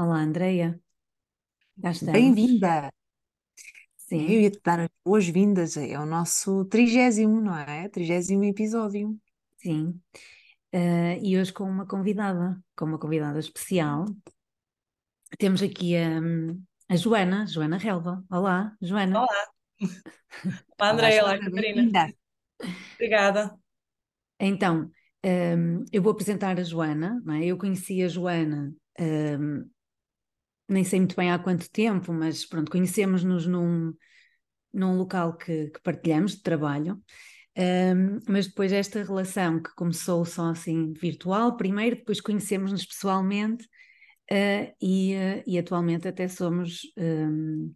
Olá, Andreia. Estamos. Bem-vinda. Sim, Eu ia-te dar as boas-vindas. É o nosso trigésimo, não é? Trigésimo episódio. sim. Eh, e hoje com uma convidada, com uma convidada especial. Temos aqui a, a Joana, Joana Relva. Olá, Joana. Olá, Olá, Andréia, olá, Joana, Catarina. bem-vinda. Obrigada. Então, ehm, eu vou apresentar a Joana, não é? Eu conheci a Joana, ehm, nem sei muito bem há quanto tempo, mas pronto, conhecemos-nos num, num local que, que partilhamos de trabalho. Ehm, mas depois esta relação que começou só assim virtual, primeiro, depois conhecemos-nos pessoalmente, eh, e, eh, e atualmente até somos ehm,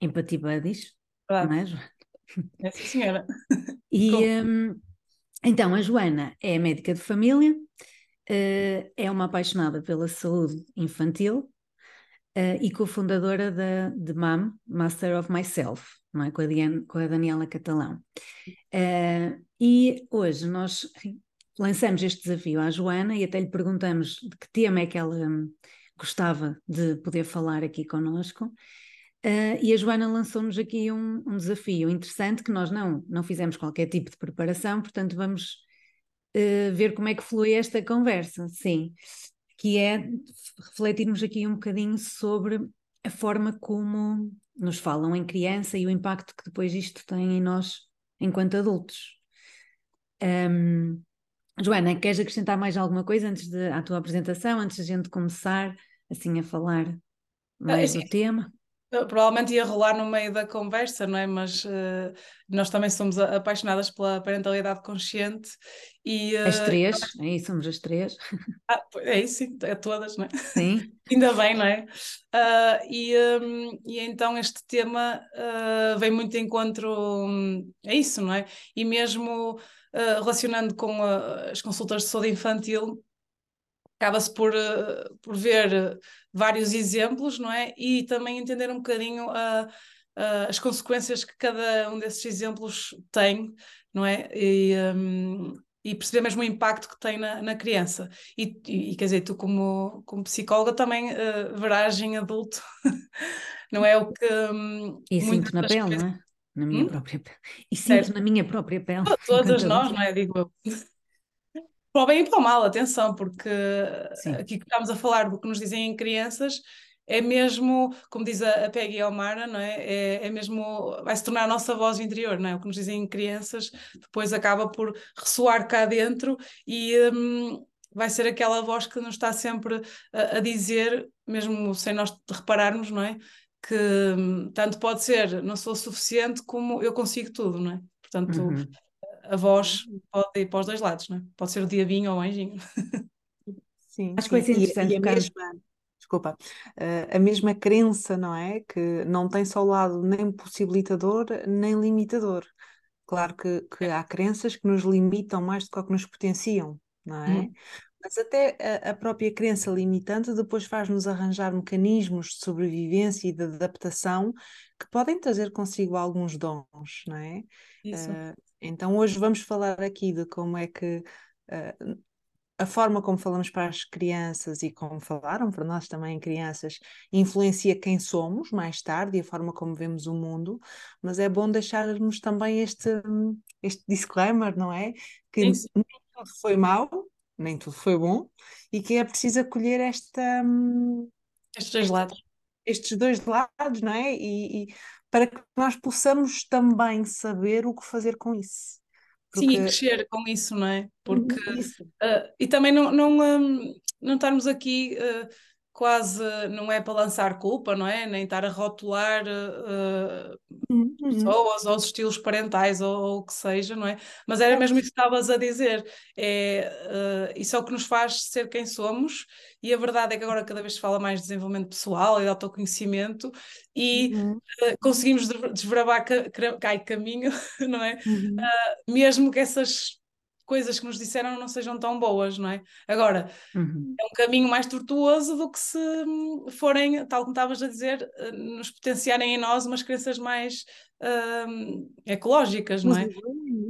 empathy buddies, não Verdade. é, Joana? É, senhora. E hum, então a Joana é médica de família, eh, é uma apaixonada pela saúde infantil eh, e cofundadora da de MAM, Master of Myself, não é? com, a Diane- com a Daniela Catalão. Eh, e hoje nós lançamos este desafio à Joana e até lhe perguntamos de que tema é que ela hum, gostava de poder falar aqui connosco. Uh, e a Joana lançou-nos aqui um, um desafio interessante que nós não, não fizemos qualquer tipo de preparação, portanto vamos uh, ver como é que flui esta conversa, sim, que é refletirmos aqui um bocadinho sobre a forma como nos falam em criança e o impacto que depois isto tem em nós enquanto adultos. Um, Joana, queres acrescentar mais alguma coisa antes à tua apresentação, antes de a gente começar assim a falar Ah, mais assim, do tema? Provavelmente ia rolar no meio da conversa, não é? Mas eh, nós também somos apaixonadas pela parentalidade consciente e As eh, três, aí somos as três, ah, é isso, é todas, não é? sim, Ainda bem, não é? Ah, e, hum, e então este tema ah, vem muito de encontro a isso, não é? E mesmo ah, relacionando com as consultas de saúde infantil, acaba-se por, eh, por ver eh, vários exemplos, não é? E também entender um bocadinho ah, ah, as consequências que cada um desses exemplos tem, não é? E, hum, e perceber mesmo o impacto que tem na, na criança. E, e, quer dizer, tu como, como psicóloga também eh, verás em adulto, não é o que hum, e sinto na pele, não é? Na minha Hum? própria pele, e sinto Certo. na minha própria pele, Todas nós, não é? Digo eu. Para o bem e para o mal, atenção, porque sim, aqui que estamos a falar do que nos dizem em crianças é mesmo, como diz a, a Peggy Almara, não é? É, é mesmo, vai se tornar a nossa voz interior, não é? O que nos dizem em crianças depois acaba por ressoar cá dentro e hum, vai ser aquela voz que nos está sempre a, a dizer, mesmo sem nós repararmos, não é? Que hum, tanto pode ser, não sou suficiente, como eu consigo tudo, não é? Portanto, uhum, a voz pode ir para os dois lados, não é? Pode ser o diabinho ou o anjinho. Sim, Acho que vai sim. ser E, interessante e a tocarmos, mesma, desculpa, eh, a mesma crença, não é? Que não tem só o lado nem possibilitador, nem limitador. Claro que, que há crenças que nos limitam mais do que que nos potenciam, não é? Uhum. Mas até a, a própria crença limitante depois faz-nos arranjar mecanismos de sobrevivência e de adaptação que podem trazer consigo alguns dons, não é? Isso. Eh, então hoje vamos falar aqui de como é que eh, a forma como falamos para as crianças e como falaram para nós também crianças influencia quem somos mais tarde e a forma como vemos o mundo, mas é bom deixarmos também este, este disclaimer, não é? Que Sim, nem tudo foi mau, nem tudo foi bom, e que é preciso acolher esta, hum, Estes dois lados. estes dois lados, não é? E, e para que nós possamos também saber o que fazer com isso. Sim, e Porque crescer com isso, não é? Porque isso, ah, e também não, não, hum, não estarmos aqui ah, quase não é para lançar culpa, não é? Nem estar a rotular uh, uhum. pessoas ou os estilos parentais ou, ou, o que seja, não é? Mas era mesmo isso que estavas a dizer. É, uh, isso é o que nos faz ser quem somos, e a verdade é que agora cada vez se fala mais de desenvolvimento pessoal e de autoconhecimento e uhum. uh, conseguimos desbravar ca, ca, caminho, não é? Uhum. mesmo que essas coisas que nos disseram não sejam tão boas, não é? Agora, uhum. é um caminho mais tortuoso do que se hum, forem, tal como estavas a dizer, eh, nos potenciarem em nós umas crenças mais uh, ecológicas, não é?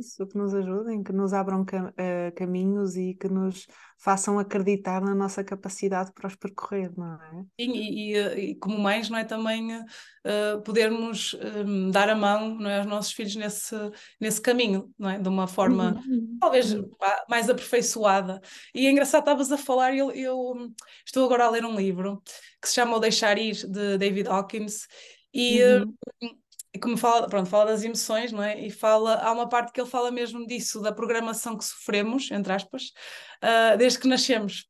isso, que nos ajudem, que nos abram cam uh, caminhos e que nos façam acreditar na nossa capacidade para os percorrer, não é? Sim, e, e, e como mães, não é? Também uh, podermos um, dar a mão não é, aos nossos filhos nesse, nesse caminho, não é? De uma forma uhum. talvez mais aperfeiçoada. E é engraçado, estavas a falar, eu, eu estou agora a ler um livro que se chama O Deixar Ir, de David Hawkins, e uhum. E como fala, pronto, fala das emoções, não é? E fala, há uma parte que ele fala mesmo disso, da programação que sofremos, entre aspas, uh, desde que nascemos.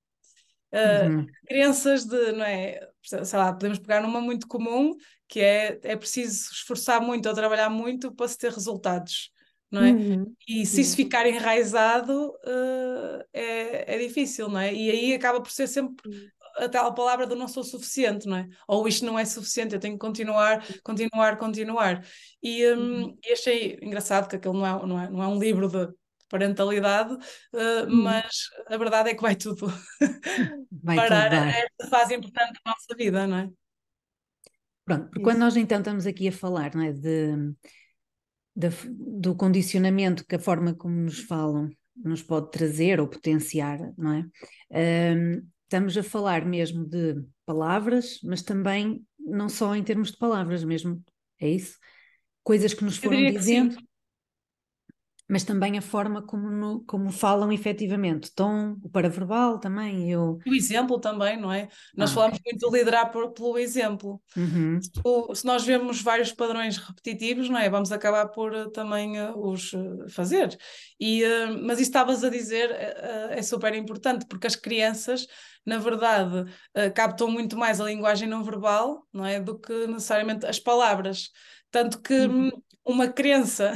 Uh, uhum. Crenças de, não é? Sei lá, podemos pegar numa muito comum, que é, é preciso esforçar muito ou trabalhar muito para se ter resultados, não é? Uhum. E se isso ficar enraizado, uh, é, é difícil, não é? E aí acaba por ser sempre a tal palavra do não sou suficiente, não é? Ou isto não é suficiente, eu tenho que continuar, continuar, continuar. E, um, uhum. e achei engraçado que aquele não é, não é, não é um livro de parentalidade, uh, uhum. mas a verdade é que vai tudo vai parar esta fase importante da nossa vida, não é? Pronto, porque quando nós então estamos aqui a falar não é, de, de, do condicionamento que a forma como nos falam nos pode trazer ou potenciar, não é? Um, estamos a falar mesmo de palavras, mas também não só em termos de palavras mesmo, é isso? Coisas que nos foram dizendo, mas também a forma como, no, como falam efetivamente, tom, o paraverbal também. Eu... O exemplo também, não é? Nós ah. falamos muito de liderar por, pelo exemplo. Uhum. Se, se, nós vemos vários padrões repetitivos, não é? Vamos acabar por uh, também uh, os uh, fazer. E, mas isso estavas a dizer é super importante, porque as crianças, na verdade, captam muito mais a linguagem não verbal, não é? Do que necessariamente as palavras. Tanto que uhum. uma crença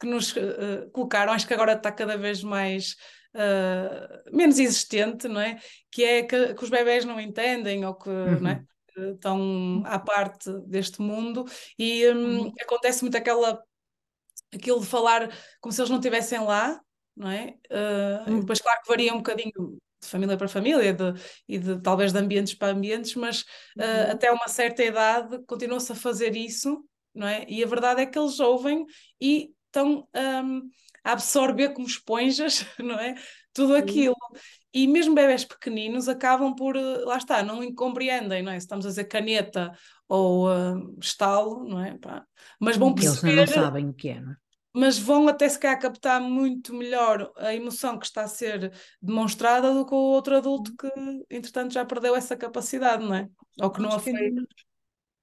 que nos uh, colocaram, acho que agora está cada vez mais uh, menos existente, não é? Que é que, que, os bebés não entendem ou que uhum. não é? estão à parte deste mundo e um, uhum. acontece muito aquela aquilo de falar como se eles não estivessem lá, não é? Uh, uhum. Depois, claro que varia um bocadinho de família para família de, e de talvez de ambientes para ambientes, mas uh, até uma certa idade continua-se a fazer isso, não é? E a verdade é que eles ouvem e estão um, a absorver como esponjas, não é? Tudo aquilo. E mesmo bebés pequeninos acabam por, eh, lá está, não compreendem, não é? Se estamos a dizer caneta ou uh, estalo, não é? Pá. Mas vão perceber... Eles não sabem o que é, não é? Mas vão até se calhar captar muito melhor a emoção que está a ser demonstrada do que o outro adulto que, entretanto, já perdeu essa capacidade, não é? Ou que não a fez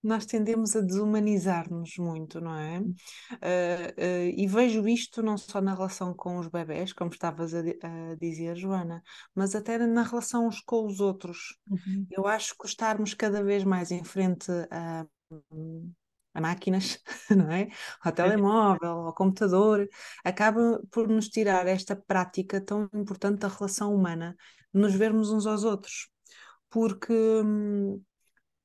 nós tendemos a desumanizar-nos muito, não é? Uh, uh, e vejo isto não só na relação com os bebés, como estavas a, a dizer, Joana, mas até na relação uns com os outros. Uhum. Eu acho que estarmos cada vez mais em frente a, a máquinas, não é? Ao telemóvel, ao computador, acaba por nos tirar esta prática tão importante da relação humana, de nos vermos uns aos outros. Porque hum,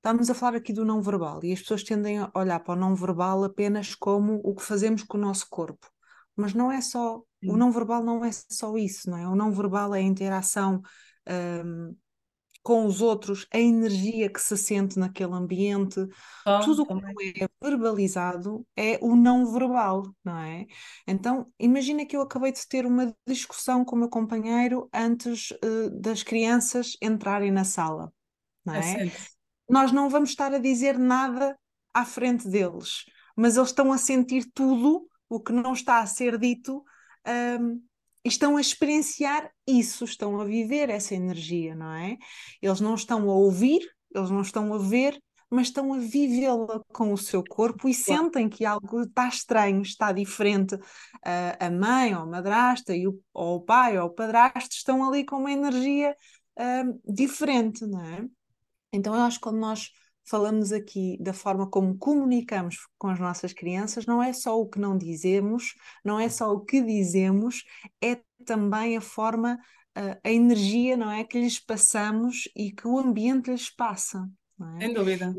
Estamos a falar aqui do não verbal e as pessoas tendem a olhar para o não verbal apenas como o que fazemos com o nosso corpo. Mas não é só, o não verbal não é só isso, não é? O não verbal é a interação um, com os outros, a energia que se sente naquele ambiente, tudo o que é verbalizado é o não verbal, não é? Então, imagina que eu acabei de ter uma discussão com o meu companheiro antes uh, das crianças entrarem na sala, não é? é nós não vamos estar a dizer nada à frente deles, mas eles estão a sentir tudo o que não está a ser dito um, e estão a experienciar isso, estão a viver essa energia, não é? Eles não estão a ouvir, eles não estão a ver, mas estão a vivê-la com o seu corpo e sentem que algo está estranho, está diferente. A mãe ou a madrasta e o, ou o pai ou o padrasto estão ali com uma energia uh, diferente, não é? Então eu acho que quando nós falamos aqui da forma como comunicamos com as nossas crianças, não é só o que não dizemos, não é só o que dizemos, é também a forma, a energia, não é, que lhes passamos e que o ambiente lhes passa. É? Sem dúvida.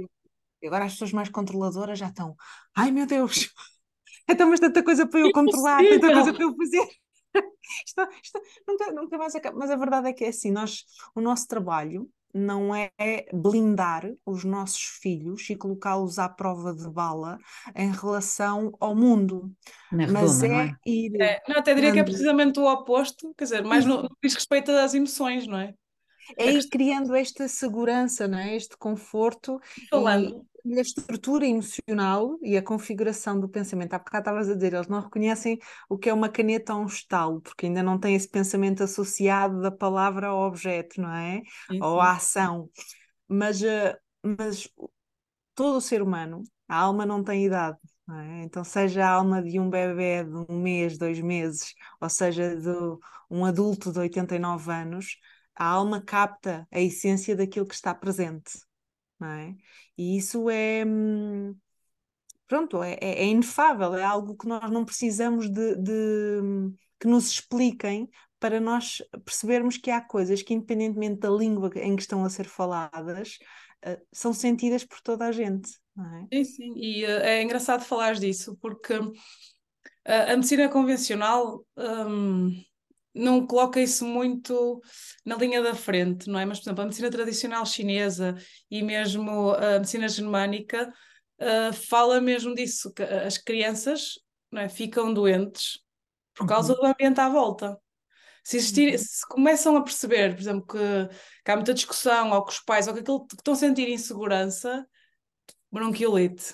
E agora as pessoas mais controladoras já estão, ai meu Deus, então mas tanta coisa para eu controlar, tanta coisa para eu fazer. isto, isto, nunca, nunca mais acaba. Mas a verdade é que é assim, nós, o nosso trabalho não é blindar os nossos filhos e colocá-los à prova de bala em relação ao mundo. Na mas redoma, é, é, ir. É, não, até diria que é precisamente o oposto, quer dizer, mais no, no que diz respeito às emoções, não é? É ir criando esta segurança, não é? este conforto. Falando. E a estrutura emocional e a configuração do pensamento. Há bocado estavas a dizer, eles não reconhecem o que é uma caneta ou um estalo, porque ainda não têm esse pensamento associado da palavra ao objeto, não é? Sim, ou à ação. Mas, eh, mas todo o ser humano, a alma não tem idade. Não é? Então, seja a alma de um bebê de um mês, dois meses, ou seja, de um adulto de 89 anos, a alma capta a essência daquilo que está presente, não é? E isso é hum, pronto, é, é, é inefável, é algo que nós não precisamos de, de, que nos expliquem para nós percebermos que há coisas que, independentemente da língua em que estão a ser faladas, uh, são sentidas por toda a gente. É? Sim, sim, e uh, é engraçado falar disso, porque uh, a medicina convencional. Não coloca isso muito na linha da frente, não é? Mas, por exemplo, a medicina tradicional chinesa e mesmo a medicina germânica uh, fala mesmo disso, que as crianças não é, ficam doentes por causa uhum. do ambiente à volta. Se, existir, uhum. se começam a perceber, por exemplo, que, que, há muita discussão ou que os pais ou que, aquilo, que estão a sentir insegurança, bronquiolite.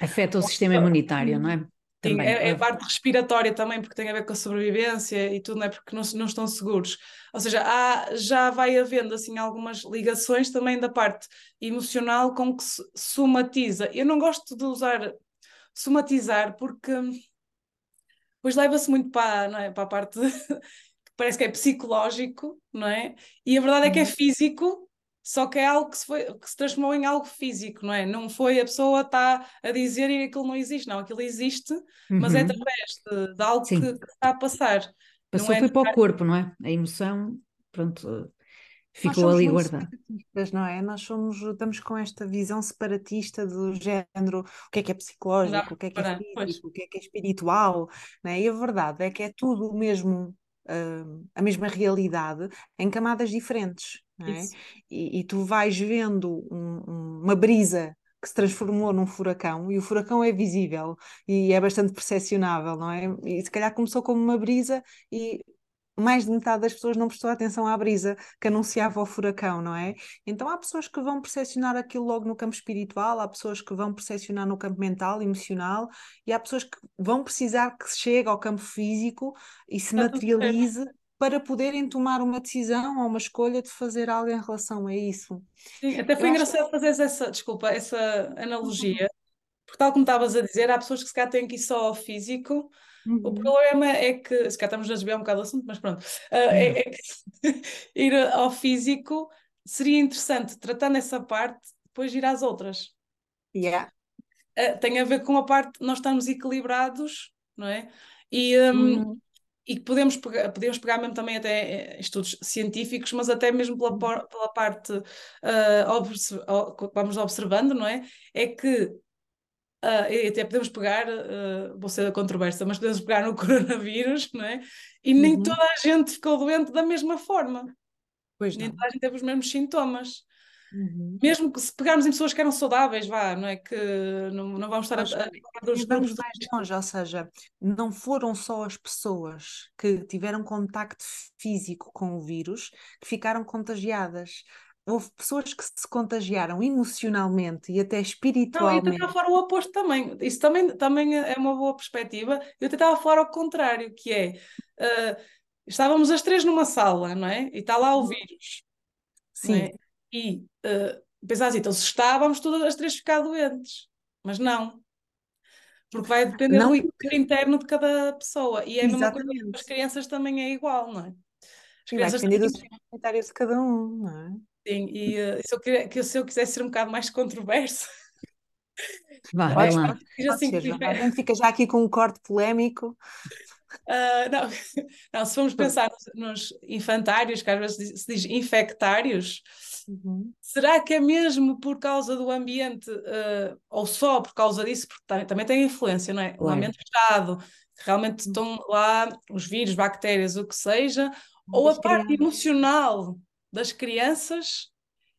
Afeta o sistema imunitário, não é? Sim, é, é, parte respiratória também, porque tem a ver com a sobrevivência e tudo, não é? Porque não, não estão seguros. Ou seja, há, já vai havendo assim algumas ligações também da parte emocional com que se somatiza. Eu não gosto de usar somatizar porque depois leva-se muito para, não é? para a parte que parece que é psicológico, não é? E a verdade é que é uhum. físico só que é algo que se, foi, que se transformou em algo físico, não é? Não foi a pessoa está a dizer e aquilo não existe, não, aquilo existe, uhum. mas é uhum. através de, de algo que, que, está a passar. Passou, é foi para o corpo, não é? A emoção, pronto, ficou ali guardada. Não é? Nós somos, estamos com esta visão separatista do género, o que é que é psicológico, não, o que é que é físico, pois. o que é que é espiritual, não é? E a verdade é que é tudo o mesmo, uh, a mesma realidade em camadas diferentes. É? E, e, tu vais vendo um, uma brisa que se transformou num furacão e o furacão é visível e é bastante percepcionável, não é? E se calhar começou como uma brisa e mais de metade das pessoas não prestou atenção à brisa que anunciava o furacão, não é? Então há pessoas que vão percepcionar aquilo logo no campo espiritual, há pessoas que vão percepcionar no campo mental, emocional, e há pessoas que vão precisar que chegue ao campo físico e se materialize para poderem tomar uma decisão ou uma escolha de fazer algo em relação a isso. Sim, até foi Eu engraçado que... fazer essa, desculpa, essa analogia, porque tal como estavas a dizer, há pessoas que se calhar têm que ir só ao físico. Uhum. O problema é que, se calhar estamos a desviar um bocado do assunto, mas pronto, uh, é, é, que ir ao físico seria interessante, tratando essa parte, depois ir às outras. Yeah. Uh, tem a ver com a parte, nós estamos equilibrados, não é? E, um, uhum e que podemos pegar, podemos pegar mesmo também até eh, estudos científicos, mas até mesmo pela, pela parte uh, vamos observando, não é? É que uh, até podemos pegar, uh, vou ser a controvérsia, mas podemos pegar no coronavírus, não é? E nem uhum. toda a gente ficou doente da mesma forma. Pois nem não. toda a gente teve os mesmos sintomas. Uhum. Mesmo que se pegarmos em pessoas que eram saudáveis, vá, não é que não, não vamos estar Mas, a, a, dos grupos mais longe, ou seja, não foram só as pessoas que tiveram contacto físico com o vírus que ficaram contagiadas. Houve pessoas que se contagiaram emocionalmente e até espiritualmente. Não, eu tentava falar o oposto também. Isso também, também é uma boa perspectiva. Eu tentava falar ao contrário, que é uh, estávamos as três numa sala, não é? E está lá o uhum. vírus. É? Sim. É? E uh, pensar assim, então se está, vamos todas as três ficar doentes. Mas não. Porque vai depender não, do porque... interno de cada pessoa. E é a mesma coisa as crianças também é igual, não é? As crianças vai depender do comentário de cada um, não é? Sim, e uh, se, eu queria, que, se eu quisesse ser um bocado mais controverso. Vá, vai lá. Assim, ser, a gente fica já aqui com um corte polémico. Uh, não, não, se formos pensar nos, nos, infantários, que às vezes se diz infectários, uhum. será que é mesmo por causa do ambiente, uh, ou só por causa disso? Porque também, também tem influência, não é? Claro. O ambiente fechado, realmente estão lá os vírus, bactérias, o que seja, ou a parte emocional das crianças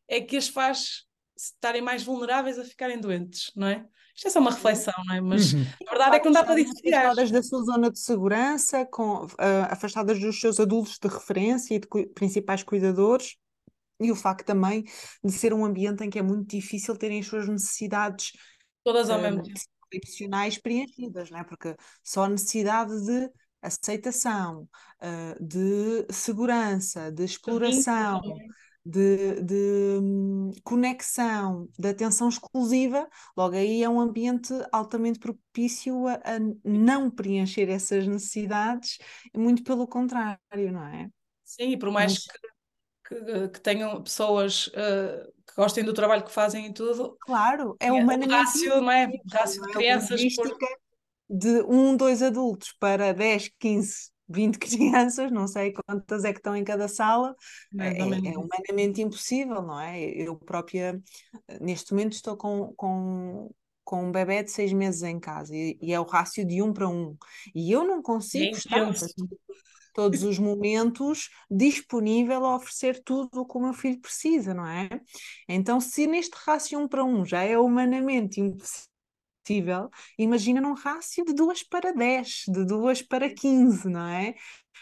é que as faz estarem mais vulneráveis a ficarem doentes, não é? Isto é só uma reflexão, não é? Mas uhum. a verdade é que não dá para dissociar. Afastadas da sua zona de segurança, com, uh, afastadas dos seus adultos de referência e de cu principais cuidadores, e o facto também de ser um ambiente em que é muito difícil terem as suas necessidades todas ao uh, mesmo tempo profissionais preenchidas, não é? Porque só a necessidade de aceitação, uh, de segurança, de exploração, de, de um, conexão, de atenção exclusiva, logo aí é um ambiente altamente propício a, a não preencher essas necessidades, muito pelo contrário, não é? Sim, e por mais Mas... que, que, que, tenham pessoas uh, que gostem do trabalho que fazem e tudo. Claro, é humanamente. O rácio, não é? Rácio de é crianças. Por... De um, dois adultos para 10, 15 20 crianças, não sei quantas é que estão em cada sala, é, é, humanamente impossível, não é? Eu própria, neste momento, estou com, com, com um bebê de seis meses em casa e, e é o rácio de um para um. E eu não consigo estar todos os momentos disponível a oferecer tudo o que o meu filho precisa, não é? Então, se neste rácio um para um já é humanamente impossível possível, imagina num rácio de 2 para 10, de 2 para 15, não é?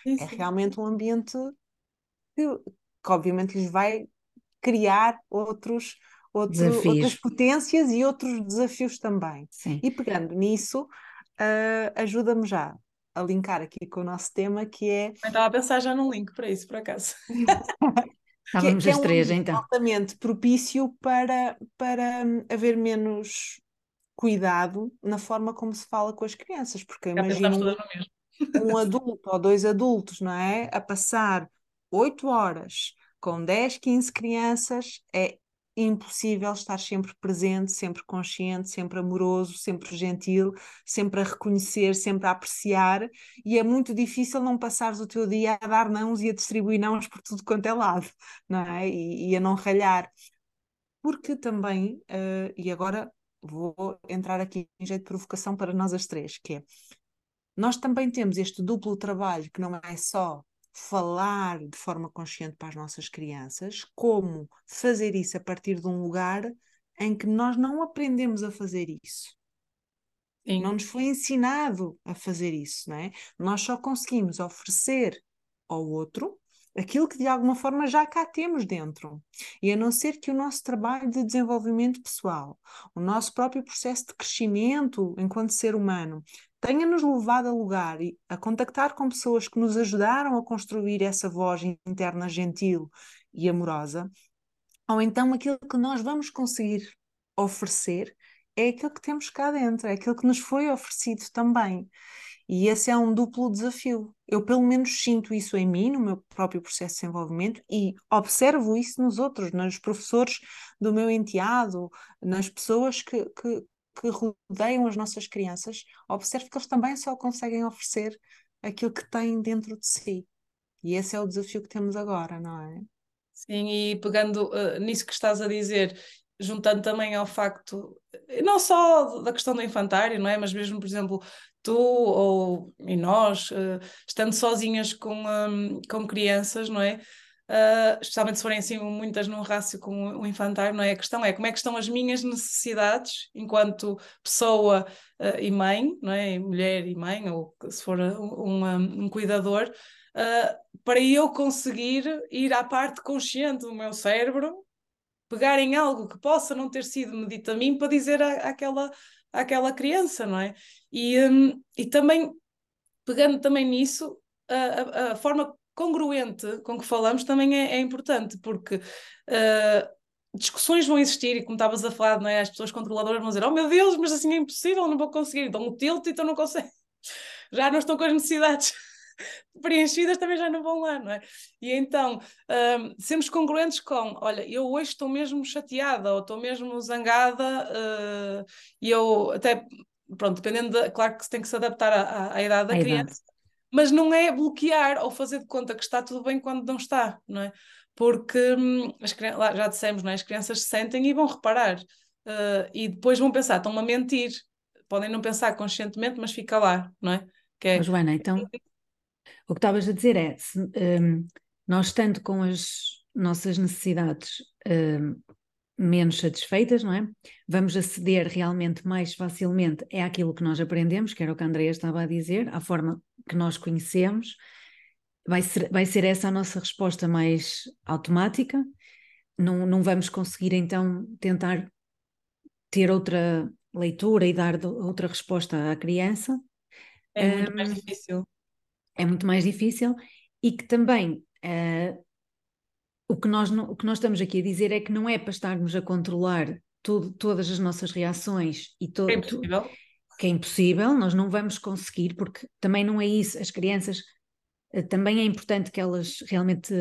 Sim, é realmente um ambiente que, que, obviamente lhes vai criar outros, outro, outras potências e outros desafios também. Sim. E pegando nisso, uh, ajuda-me já a linkar aqui com o nosso tema que é. Eu estava a pensar já num link para isso, por acaso. Estávamos que, as três, é um então. altamente propício para, para hum, haver menos cuidado na forma como se fala com as crianças, porque imagina um, um adulto ou dois adultos, não é? A passar oito horas com 10, 15 crianças é impossível estar sempre presente, sempre consciente, sempre amoroso, sempre gentil, sempre a reconhecer, sempre a apreciar, e é muito difícil não passares o teu dia a dar nãos e a distribuir nãos por tudo quanto é lado, não é? E, e a não ralhar. Porque também, uh, e agora vou entrar aqui em jeito de provocação para nós as três, que é nós também temos este duplo trabalho que não é só falar de forma consciente para as nossas crianças, como fazer isso a partir de um lugar em que nós não aprendemos a fazer isso. Sim. Não nos foi ensinado a fazer isso, não é? Nós só conseguimos oferecer ao outro aquilo que de alguma forma já cá temos dentro. E a não ser que o nosso trabalho de desenvolvimento pessoal, o nosso próprio processo de crescimento enquanto ser humano, tenha-nos levado a lugar e a contactar com pessoas que nos ajudaram a construir essa voz interna gentil e amorosa, ou então aquilo que nós vamos conseguir oferecer é aquilo que temos cá dentro, é aquilo que nos foi oferecido também. E esse é um duplo desafio. Eu, pelo menos, sinto isso em mim, no meu próprio processo de desenvolvimento, e observo isso nos outros, nos professores do meu enteado, nas pessoas que, que, que rodeiam as nossas crianças. Observo que eles também só conseguem oferecer aquilo que têm dentro de si. E esse é o desafio que temos agora, não é? Sim, e pegando uh, nisso que estás a dizer, juntando também ao facto, não só da questão do infantário, não é? Mas mesmo, por exemplo, tu ou e nós, uh, estando sozinhas com, um, com crianças, não é? Uh, especialmente se forem assim muitas num rácio com o infantário, não é? A questão é como é que estão as minhas necessidades enquanto pessoa uh, e mãe, não é? Mulher e mãe, ou se for um, um, um cuidador, uh, para eu conseguir ir à parte consciente do meu cérebro, pegar em algo que possa não ter sido medito a mim para dizer àquela, àquela criança, não é? E, um, e também, pegando também nisso, a, a, a, forma congruente com que falamos também é, é importante, porque uh, discussões vão existir, e como estavas a falar, não é? as pessoas controladoras vão dizer: Oh meu Deus, mas assim é impossível, não vou conseguir. Então o tilt, então não consegue. Já não estão com as necessidades preenchidas também já não vão lá, não é? E então, um, sermos congruentes com, olha, eu hoje estou mesmo chateada ou estou mesmo zangada uh, e eu até, pronto, dependendo, de, claro que se tem que se adaptar à, à idade da a criança, idade. Mas não é bloquear ou fazer de conta que está tudo bem quando não está, não é? Porque hum, as, lá, já dissemos, não é? As crianças se sentem e vão reparar. Uh, e depois vão pensar, estão-me a mentir. Podem não pensar conscientemente, mas fica lá, não é? Que é... Joana, então o que estavas a dizer é, se, um, nós estando com as nossas necessidades um, menos satisfeitas, não é? Vamos aceder realmente mais facilmente é aquilo que nós aprendemos, que era o que a Andrea estava a dizer, à forma que nós conhecemos. Vai ser, vai ser essa a nossa resposta mais automática. Não, não vamos conseguir então tentar ter outra leitura e dar outra resposta à criança. É muito um, mais difícil é muito mais difícil e que também uh, o, que nós o que nós estamos aqui a dizer é que não é para estarmos a controlar tudo, todas as nossas reações e todo, é impossível. que é impossível, nós não vamos conseguir, porque também não é isso, as crianças uh, também é importante que elas realmente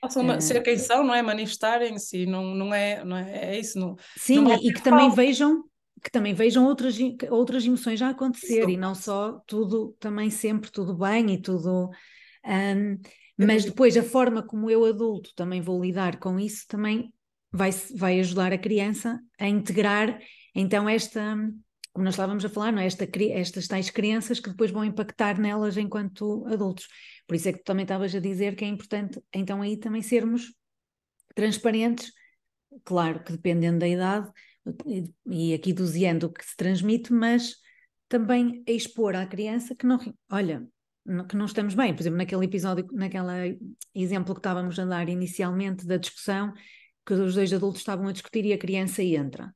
Possam ser quem são, não é? Manifestarem-se, não, não, é, não é, é isso. Não, sim, não e que também vejam que também vejam outras, outras emoções a acontecer e não só tudo, também sempre tudo bem e tudo. Um, mas depois a forma como eu adulto também vou lidar com isso também vai, vai ajudar a criança a integrar então esta, como nós estávamos a falar, não é? Esta, estas tais crianças que depois vão impactar nelas enquanto adultos. Por isso é que tu também estavas a dizer que é importante então aí também sermos transparentes, claro que dependendo da idade, e aqui dosiando o que se transmite, mas também a expor à criança que não, olha, que não estamos bem. Por exemplo, naquele episódio, naquele exemplo que estávamos a dar inicialmente da discussão, que os dois adultos estavam a discutir e a criança entra.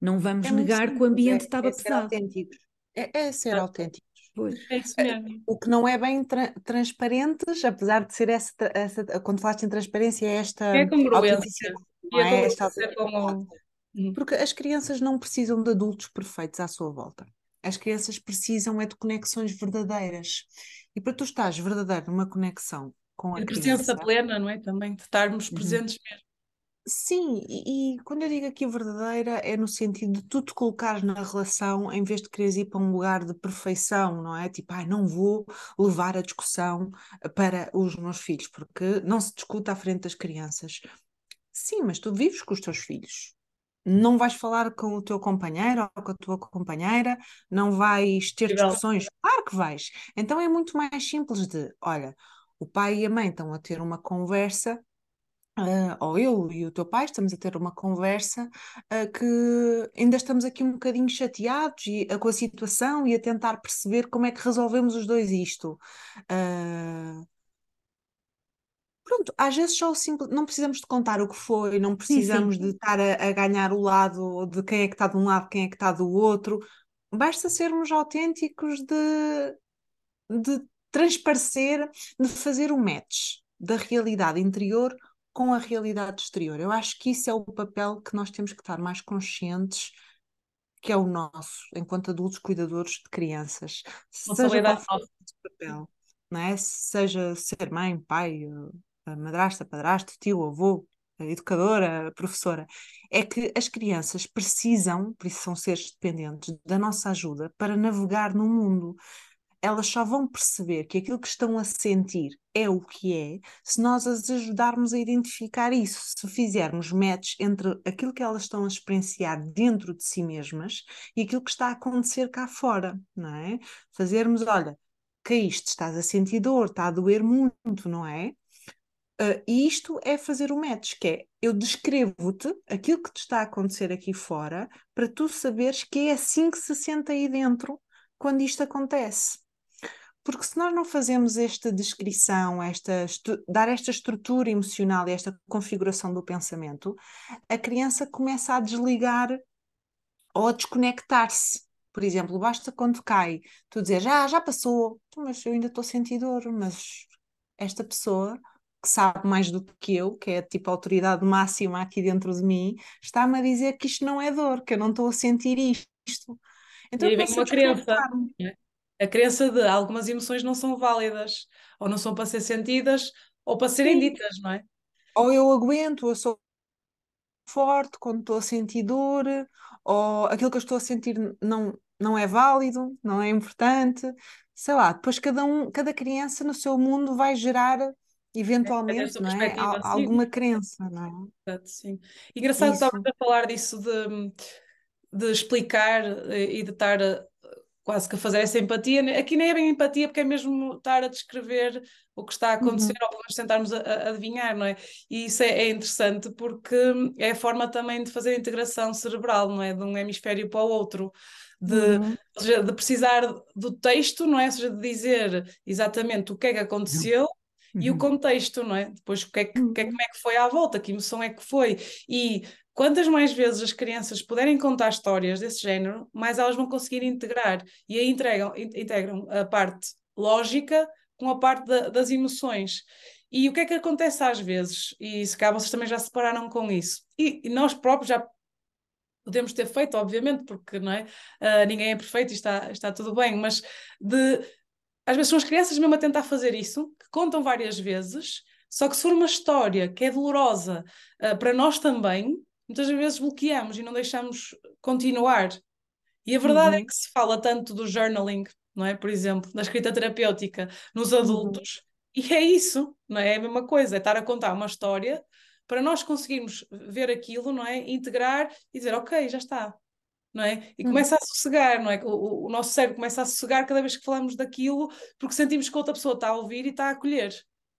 Não vamos é negar simples, que o ambiente é, estava é pesado. É, é ser autênticos. Pois. É mesmo. O que não é bem tra transparentes, apesar de ser essa, essa, quando falaste em transparência, é esta é congruência. Não é, esta como... Uhum. Porque as crianças não precisam de adultos perfeitos à sua volta. As crianças precisam é de conexões verdadeiras. E para tu estás verdadeiro numa conexão com a criança... presença plena, não é? Também, de estarmos uhum. presentes mesmo. Sim, e, e, quando eu digo aqui verdadeira é no sentido de tu te colocares na relação em vez de quereres ir para um lugar de perfeição, não é? Tipo, ai, não vou levar a discussão para os meus filhos, porque não se discute à frente das crianças. Sim, mas tu vives com os teus filhos não vais falar com o teu companheiro ou com a tua companheira, não vais ter discussões, claro que vais. Então é muito mais simples de, olha, o pai e a mãe estão a ter uma conversa, uh, ou eu e o teu pai estamos a ter uma conversa uh, que ainda estamos aqui um bocadinho chateados e, uh, com a situação e a tentar perceber como é que resolvemos os dois isto. Uh, Pronto, às vezes só simples, não precisamos de contar o que foi, não precisamos sim, sim. de estar a, a, ganhar o lado de quem é que está de um lado, quem é que está do outro. Basta sermos autênticos de, de transparecer, de fazer o match da realidade interior com a realidade exterior. Eu acho que isso é o papel que nós temos que estar mais conscientes que é o nosso, enquanto adultos cuidadores de crianças. Seja qual for o papel, não é? seja ser mãe, pai, a madrasta, padrasto, tio, avô, a educadora, a professora, é que as crianças precisam, por isso são seres dependentes, da nossa ajuda para navegar no mundo. Elas só vão perceber que aquilo que estão a sentir é o que é se nós as ajudarmos a identificar isso, se fizermos match entre aquilo que elas estão a experienciar dentro de si mesmas e aquilo que está a acontecer cá fora, não é? Fazermos, olha, caíste, estás a sentir dor, está a doer muito, não é? Uh, e isto é fazer o match, que é eu descrevo-te aquilo que te está a acontecer aqui fora para tu saberes que é assim que se sente aí dentro quando isto acontece. Porque se nós não fazemos esta descrição, esta dar esta estrutura emocional e esta configuração do pensamento, a criança começa a desligar ou a desconectar-se. Por exemplo, basta quando cai, tu dizes, ah, já passou, mas eu ainda estou a sentir dor, mas esta pessoa que sabe mais do que eu, que é tipo a autoridade máxima aqui dentro de mim, está-me a dizer que isto não é dor, que eu não estou a sentir isto. Então, e vem uma criança. A crença de algumas emoções não são válidas, ou não são para ser sentidas, ou para serem Sim. ditas, não é? Ou eu aguento, eu sou forte quando estou a sentir dor, ou aquilo que eu estou a sentir não, não é válido, não é importante. Sei lá, depois cada um, cada criança no seu mundo vai gerar eventualmente, não é? alguma crença, não é? Exato, sim. Engraçado que estavas a falar disso de, de explicar eh, e de estar quase que a fazer essa empatia. Aqui nem é bem empatia, porque é mesmo estar a descrever o que está a acontecer, uhum. ou pelo menos tentarmos a, a adivinhar, não é? E isso é, é, interessante porque é a forma também de fazer a integração cerebral, não é? De um hemisfério para o outro. De, uhum. seja, de precisar do texto, não é? Ou seja, de dizer exatamente o que é que aconteceu uhum. e o uhum. contexto, não é? Depois o que é que, que é, como é que foi à volta, que emoção é que foi. E quantas mais vezes as crianças puderem contar histórias desse género, mais elas vão conseguir integrar. E aí entregam, integram a parte lógica com a parte da, das emoções. E o que é que acontece às vezes? E se calhar vocês também já se separaram com isso. E, e, nós próprios já podemos ter feito, obviamente, porque não é? Uh, ninguém é perfeito e está, está tudo bem, mas de às vezes são as crianças mesmo a tentar fazer isso, que contam várias vezes, só que se for uma história que é dolorosa uh, para nós também, muitas vezes bloqueamos e não deixamos continuar. E a verdade é uhum. é que se fala tanto do journaling, não é? Por exemplo, da escrita terapêutica nos uhum. adultos, uhum. e é isso, não é? É a mesma coisa, é estar a contar uma história para nós conseguirmos ver aquilo, não é? Integrar e dizer, ok, já está, não é? E uhum. começa a sossegar, não é? O, o, nosso cérebro começa a sossegar cada vez que falamos daquilo, porque sentimos que outra pessoa está a ouvir e está a acolher,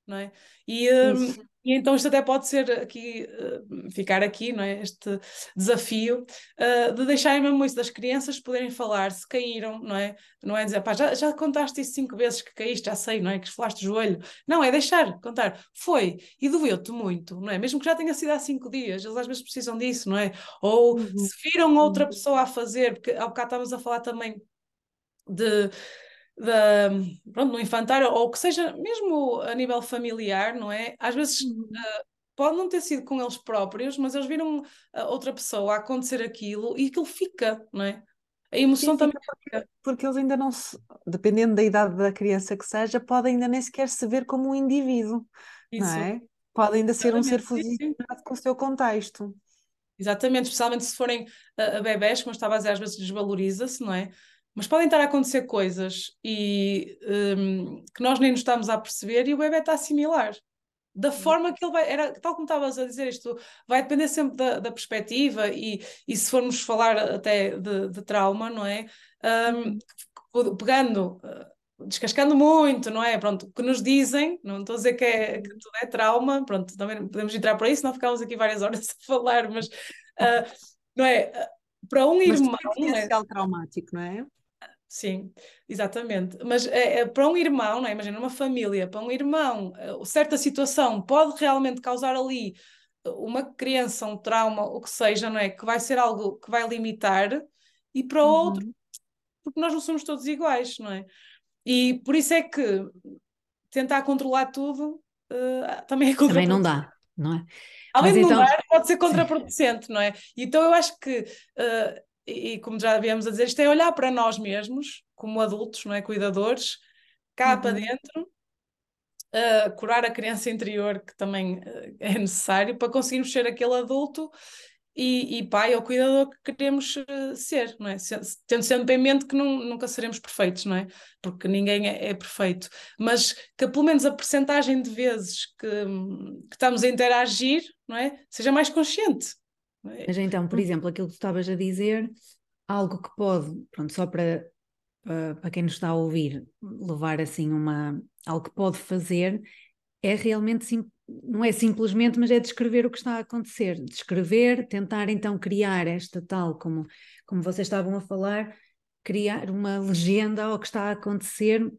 não é? E, um, e então isto até pode ser aqui, uh, ficar aqui, não é? Este desafio uh, de deixarem mesmo isso das crianças poderem falar se caíram, não é? Não é dizer, pá, já, já contaste isso cinco vezes que caíste, já sei, não é? Que esfolaste o joelho. Não, é deixar contar. Foi e doeu-te muito, não é? Mesmo que já tenha sido há cinco dias, eles às vezes precisam disso, não é? Ou uhum. se viram outra pessoa a fazer, porque ao bocado estávamos a falar também de da, pronto, no infantário, ou que seja mesmo a nível familiar, não é? Às vezes uh, pode não ter sido com eles próprios, mas eles viram uh, outra pessoa a acontecer aquilo e aquilo fica, não é? A emoção Sim, também fica. Porque eles ainda não se, dependendo da idade da criança que seja, podem ainda nem sequer se ver como um indivíduo, Isso. não é? Pode ainda ser um ser fusionado com o seu contexto. Exatamente, especialmente se forem uh, bebés, como eu estava a dizer, às vezes desvaloriza-se, não é? Mas podem estar a acontecer coisas e um, que nós nem nos estamos a perceber e o bebê está a assimilar. Da forma que ele vai, era tal como estavas a dizer, isto vai depender sempre da, da perspectiva, e, e se formos falar até de, de trauma, não é? Um, pegando, uh, descascando muito, não é? Pronto, o que nos dizem, não estou a dizer que, é, que tudo é trauma, pronto, também podemos entrar para isso, não ficamos aqui várias horas a falar, mas uh, não é? Uh, para um mas irmão. Não é? traumático, não é? Sim, exatamente. Mas é, é, para um irmão, não é? imagina uma família, para um irmão, eh, certa situação pode realmente causar ali uma criança, um trauma, o que seja, não é? Que vai ser algo que vai limitar, e para uhum. outro, porque nós não somos todos iguais, não é? E por isso é que tentar controlar tudo uh, também é Também não dá, não é? Além Mas de então... não dar, pode ser contraproducente, não é? Então eu acho que uh, e, como já viemos a dizer, isto é olhar para nós mesmos, como adultos, não é? Cuidadores, cá uhum. para dentro, uh, curar a criança interior, que também uh, é necessário, para conseguirmos ser aquele adulto e, e pai ou cuidador que queremos uh, ser, não é? Tendo sempre em mente que não, nunca seremos perfeitos, não é? Porque ninguém é, é perfeito, mas que pelo menos a percentagem de vezes que, que estamos a interagir, não é? Seja mais consciente? Mas então, por exemplo, aquilo que tu estavas a dizer, algo que pode, pronto, só para, para quem nos está a ouvir, levar assim uma. algo que pode fazer é realmente sim, não é simplesmente, mas é descrever o que está a acontecer. Descrever, tentar então criar esta tal, como, como vocês estavam a falar, criar uma legenda ao que está a acontecer,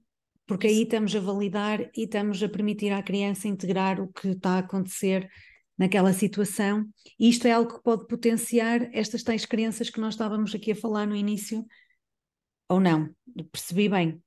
porque aí estamos a validar e estamos a permitir à criança integrar o que está a acontecer naquela situação. E isto é algo que pode potenciar estas tais crenças que nós estávamos aqui a falar no início, ou não? Percebi bem.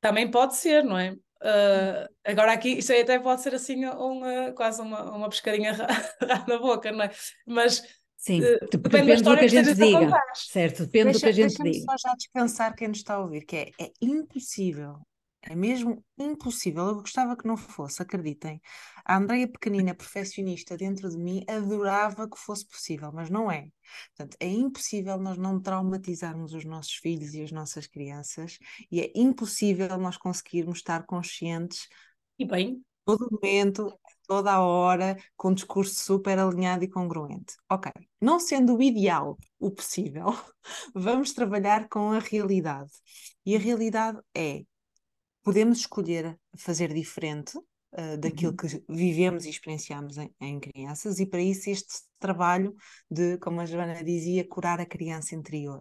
Também pode ser, não é? Uh, agora aqui, isso aí até pode ser assim uma, quase uma, uma pescadinha na boca, não é? Mas Sim, dep- depende da depende do que a gente diga. Certo, depende do que a Deixa, gente diga. só já descansar quem nos está a ouvir, que é, é impossível, é mesmo impossível. Eu gostava que não fosse, acreditem. A Andreia pequenina, perfeccionista dentro de mim, adorava que fosse possível, mas não é. Portanto, é impossível nós não traumatizarmos os nossos filhos e as nossas crianças, e é impossível nós conseguirmos estar conscientes E bem, todo momento, toda a hora, com um discurso super alinhado e congruente. Ok, não sendo o ideal o possível, vamos trabalhar com a realidade. E a realidade é: podemos escolher fazer diferente uh, daquilo Uhum. que vivemos e experienciamos em, em crianças, e para isso este trabalho de, como a Joana dizia, curar a criança interior,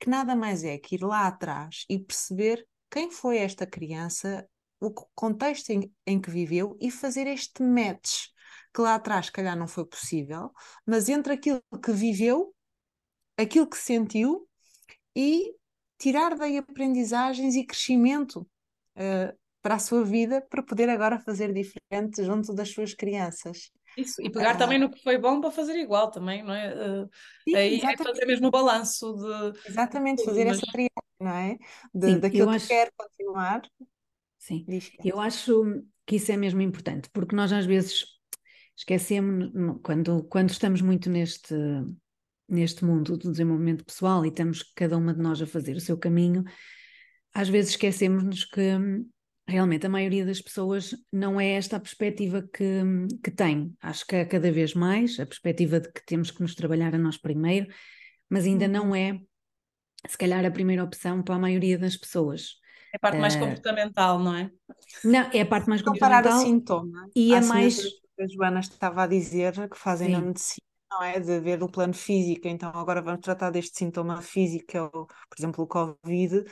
que nada mais é que ir lá atrás e perceber quem foi esta criança, o co- contexto em, em que viveu e fazer este match, que lá atrás, se calhar, não foi possível, mas entre aquilo que viveu, aquilo que sentiu e tirar daí aprendizagens e crescimento uh, para a sua vida, para poder agora fazer diferente junto das suas crianças. isso. E pegar Ah. também no que foi bom para fazer igual também, não é? Eh, Sim, aí é exatamente. fazer mesmo o balanço de. Exatamente, fazer mas- essa triagem, não é? De, Sim, daquilo eu que acho- quer continuar. Sim. Eu acho que isso é mesmo importante, porque nós às vezes esquecemos, quando, quando estamos muito neste, neste mundo do desenvolvimento pessoal e estamos cada uma de nós a fazer o seu caminho, às vezes esquecemos-nos que hum, realmente a maioria das pessoas não é esta a perspectiva que, hum, que tem. Acho que é cada vez mais a perspectiva de que temos que nos trabalhar a nós primeiro, mas ainda não é, se calhar, a primeira opção para a maioria das pessoas. É a parte mais Eh, comportamental, não é? Não, é a parte mais Não parar o comportamental sintoma. e é mais. que a Joana estava a dizer, que fazem na Sim. medicina, não é? De ver o plano físico, então agora vamos tratar deste sintoma físico, que é, o, por exemplo, o Covid,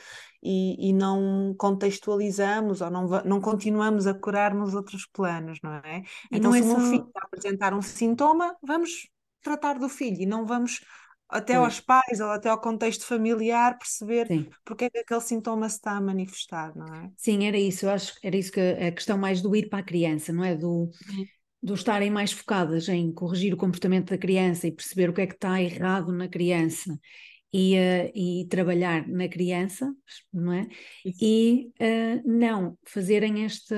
e, e não contextualizamos ou não, não continuamos a curar nos outros planos, não é? E Então, não se é o meu só- filho está a apresentar um sintoma, vamos tratar do filho e não vamos até Pois. aos pais ou até ao contexto familiar perceber Sim. porque é que aquele sintoma se está a manifestar, não é? Sim, era isso. Eu acho que era isso que a questão mais do ir para a criança, não é? Do, Uhum. Do estarem mais focadas em corrigir o comportamento da criança e perceber o que é que está errado na criança e, eh, e trabalhar na criança, não é? Isso. E eh, não fazerem este,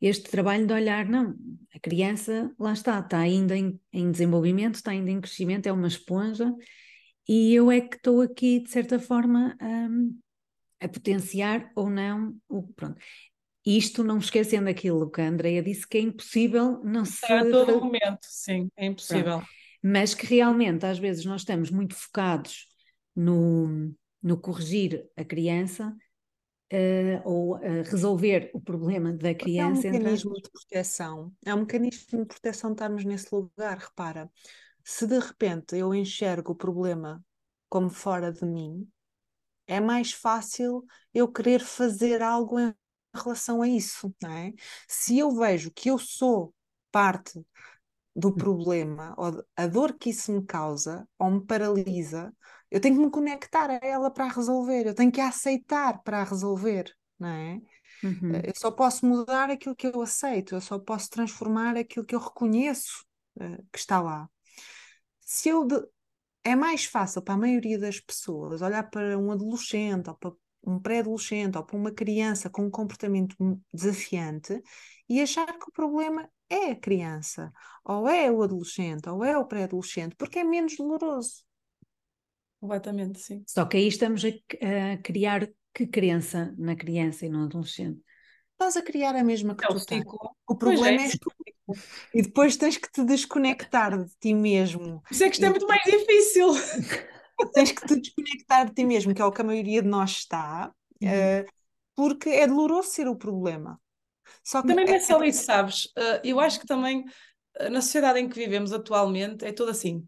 este trabalho de olhar, não, a criança lá está, está ainda em, em desenvolvimento, está ainda em crescimento, é uma esponja, e eu é que estou aqui, de certa forma, hum, a potenciar ou não o pronto. Isto não esquecendo aquilo que a Andrea disse, que é impossível não se a todo momento, sim, é impossível. mas que realmente às vezes nós estamos muito focados no, no corrigir a criança eh, ou eh, resolver o problema da É um criança. entre mecanismo de proteção. É um mecanismo de proteção estarmos nesse lugar. Repara, se de repente eu enxergo o problema como fora de mim, é mais fácil eu querer fazer algo em relação a isso, não é? Se eu vejo que eu sou parte do problema, ou a dor que isso me causa, ou me paralisa, eu tenho que me conectar a ela para a resolver, eu tenho que a aceitar para a resolver, não é? Uhum. Eu só posso mudar aquilo que eu aceito, eu só posso transformar aquilo que eu reconheço eh, que está lá. Se eu de- É mais fácil para a maioria das pessoas olhar para um adolescente ou para um pré-adolescente ou para uma criança com um comportamento desafiante e achar que o problema é a criança, ou é o adolescente, ou é o pré-adolescente, porque é menos doloroso. Completamente, sim. Só que aí estamos a, a criar que crença na criança e no adolescente. Estás a criar a mesma que É o tu tens. O problema é. és tu. E depois tens que te desconectar de ti mesmo. Por isso é que isto é muito mais difícil. Tens que te desconectar de ti mesmo, que é o que a maioria de nós está, Uhum. eh, porque é doloroso ser o problema. Só que Também não é- é só isso, sabes? Uh, eu acho que também uh, na sociedade em que vivemos atualmente é tudo assim.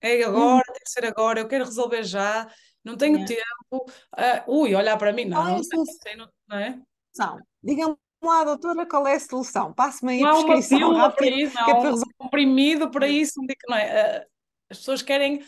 É agora, tem que ser agora, eu quero resolver já, não tenho Yeah. tempo. Ui, olhar para mim, não, Qual é a não sei, não, não é? solução. Diga-me lá, doutora, qual é a solução? Passe-me aí Não a prescrição rápida, é não há para um resolver. comprimido para isso, não não é. As pessoas querem.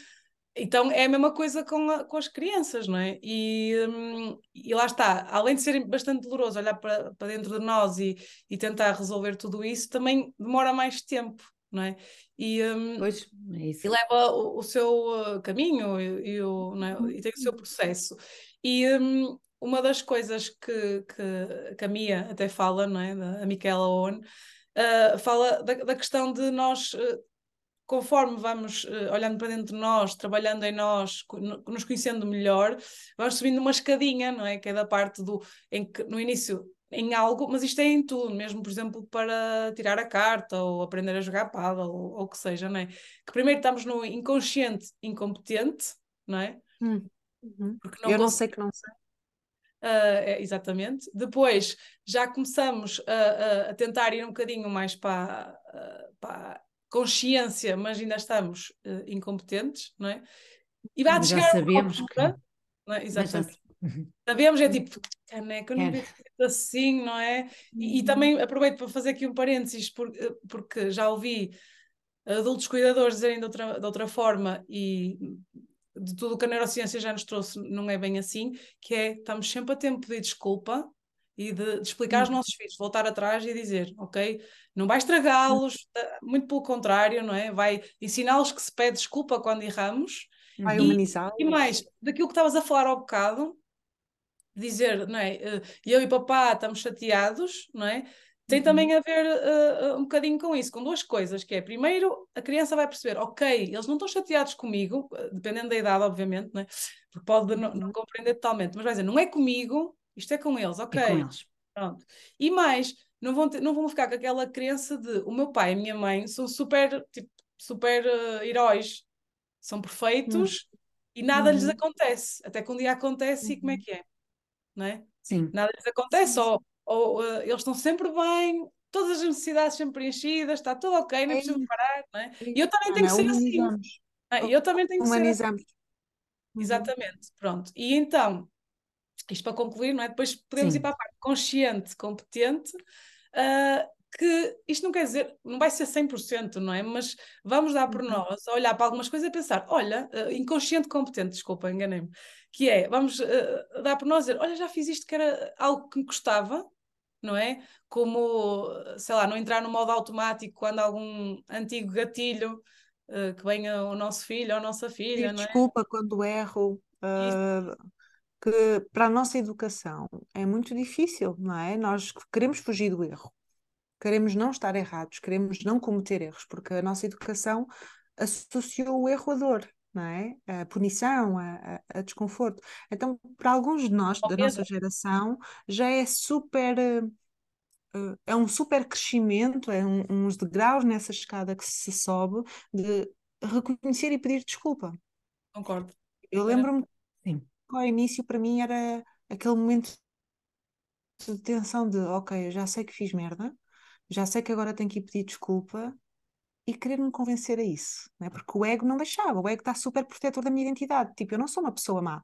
Então é a mesma coisa com, a- com as crianças, não é? E, hum, e lá está, além de ser bastante doloroso olhar para, para dentro de nós e, e tentar resolver tudo isso, também demora mais tempo. não é? E, um, pois, é isso. e leva o, o seu uh, caminho e, e, o, é? e, tem o seu processo. E um, uma das coisas que, que, que, a Mia até fala, não é? a Micaela Owen, uh, fala da, da, questão de nós. Conforme vamos uh, olhando para dentro de nós, trabalhando em nós, nos conhecendo melhor, vamos subindo uma escadinha, não é? Que é da parte do em que no início em algo, mas isto é em tudo, mesmo por exemplo para tirar a carta ou aprender a jogar paddle ou o que seja, não é? Que primeiro estamos no inconsciente incompetente, não é? Hum. Uhum. Porque não Eu não sei que não sei. Uh, é, exatamente. Depois já começamos a, a, a, tentar ir um bocadinho mais para, uh, para consciência, mas ainda estamos uh, incompetentes, não é? E vai já sabemos altura, que... não é? Exatamente. Sabemos, é tipo, caneca, eu não vi assim, não é? E, e, uhum. também aproveito para fazer aqui um parênteses, porque, porque já ouvi adultos cuidadores dizerem de outra, de outra forma e de tudo o que a neurociência já nos trouxe não é bem assim, que é, estamos sempre a tempo de pedir desculpa e de, de explicar aos uhum. nossos filhos, voltar atrás e dizer, ok, não vai estragá-los, eh, muito pelo contrário, não é? Vai ensiná-los que se pede desculpa quando erramos. Vai humanizá-los. E mais, daquilo que estavas a falar ao bocado, dizer, não é? Eh, eu e papá estamos chateados, não é? Tem uhum. também a ver uh, um bocadinho com isso, com duas coisas, que é, primeiro, a criança vai perceber, ok, eles não estão chateados comigo, dependendo da idade, obviamente, não é? porque pode não, não, uhum. compreender totalmente, mas vai dizer, não é comigo, isto é com eles, ok. É com eles. Pronto. E mais, não vão, ter, não vão ficar com aquela crença de o meu pai e a minha mãe são super, tipo, super uh, heróis, são perfeitos uhum. e nada uhum. lhes acontece, até que um dia acontece uhum. e como é uhum. que é, não é? Sim. Nada lhes acontece, Sim. ou, ou uh, eles estão sempre bem, todas as necessidades sempre preenchidas, está tudo ok, não é preciso parar, não é? E eu também tenho que ser assim. É? Eu também tenho que ser assim. Uhum. Exatamente, pronto. E então, isto para concluir, não é? Depois podemos Sim. ir para a parte consciente, competente, uh, que isto não quer dizer, não vai ser 100%, não é? Mas vamos dar por uhum. nós, olhar para algumas coisas e pensar, olha, uh, inconsciente competente, desculpa, enganei-me, que é, vamos uh, dar por nós dizer, olha, já fiz isto que era algo que me custava, não é? Como, sei lá, não entrar no modo automático quando algum antigo gatilho uh, que venha o nosso filho ou a nossa filha, não é? Desculpa quando erro. Uh, que para a nossa educação é muito difícil, não é? Nós queremos fugir do erro, queremos não estar errados, queremos não cometer erros, porque a nossa educação associou o erro à dor, não é? A punição, a, a, a desconforto. Então, para alguns de nós, da nossa geração, já é super. Uh, é um super crescimento, é um, uns degraus nessa escada que se sobe de reconhecer e pedir desculpa. Concordo. Eu lembro-me ao início para mim era aquele momento de tensão de ok, eu já sei que fiz merda, já sei que agora tenho que ir pedir desculpa e querer me convencer a isso, né? porque o ego não deixava, o ego está super protetor da minha identidade, tipo, eu não sou uma pessoa má.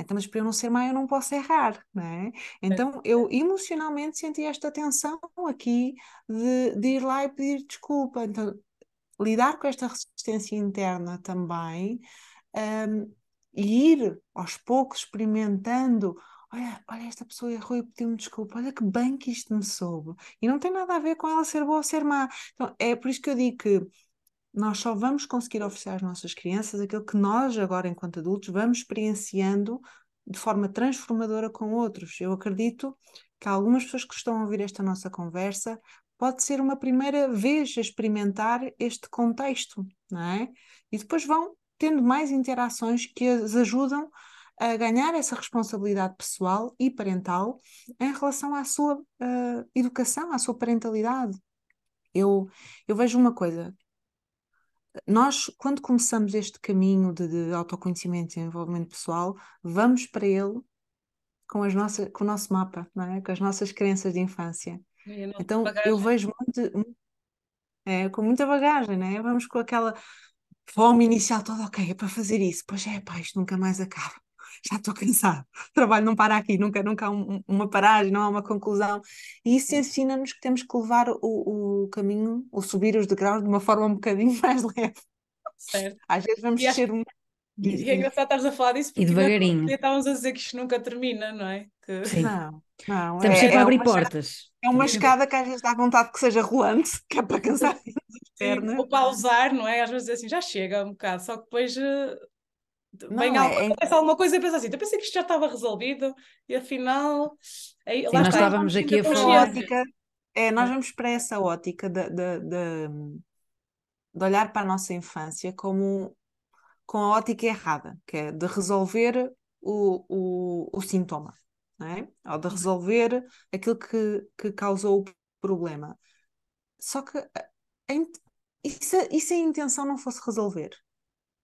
Então, mas para eu não ser má, eu não posso errar, né? Então, eu emocionalmente senti esta tensão aqui de, de ir lá e pedir desculpa. Então, lidar com esta resistência interna também um, e ir aos poucos experimentando. Olha, olha, esta pessoa errou e pediu-me desculpa. Olha que bem que isto me soube. E não tem nada a ver com ela ser boa ou ser má. Então, é por isso que eu digo que nós só vamos conseguir oferecer às nossas crianças aquilo que nós, agora, enquanto adultos, vamos experienciando de forma transformadora com outros. Eu acredito que algumas pessoas que estão a ouvir esta nossa conversa pode ser uma primeira vez a experimentar este contexto, não é? E depois vão tendo mais interações que as ajudam a ganhar essa responsabilidade pessoal e parental em relação à sua uh, educação, à sua parentalidade. Eu, eu vejo uma coisa. Nós, quando começamos este caminho de, de autoconhecimento e desenvolvimento pessoal, vamos para ele com, as nossas, com o nosso mapa, não é? com as nossas crenças de infância. Então, eu vejo muito, é, com muita bagagem, né? vamos com aquela fome inicial toda, ok, é para fazer isso, pois é, pá, isto nunca mais acaba, já estou cansado, o trabalho não para aqui, nunca, nunca há um, uma paragem, não há uma conclusão, e isso ensina-nos que temos que levar o, o caminho, ou subir os degraus de uma forma um bocadinho mais leve. Certo. Às vezes vamos e ser um... E é engraçado estares a falar disso porque e devagarinho. estávamos a dizer que isto nunca termina, não é? Que... Sim. Não, não. Estamos é, sempre a é abrir portas. É uma escada que às vezes dá vontade que seja rolante, que é para cansar eterna. Sim, ou pausar, não é? Às vezes é assim, já chega um bocado, só que depois vem Não, algo, é- é- acontece alguma coisa e pensa assim, eu pensei que isto já estava resolvido e afinal. Aí, lá nós está, estávamos aqui a falar- ótica, é, nós vamos para essa ótica de, de, de, de olhar para a nossa infância como com a ótica errada, que é de resolver o, o, o sintoma, não é? Ou de resolver aquilo que, que causou o problema. Só que in- e se, e se a intenção não fosse resolver?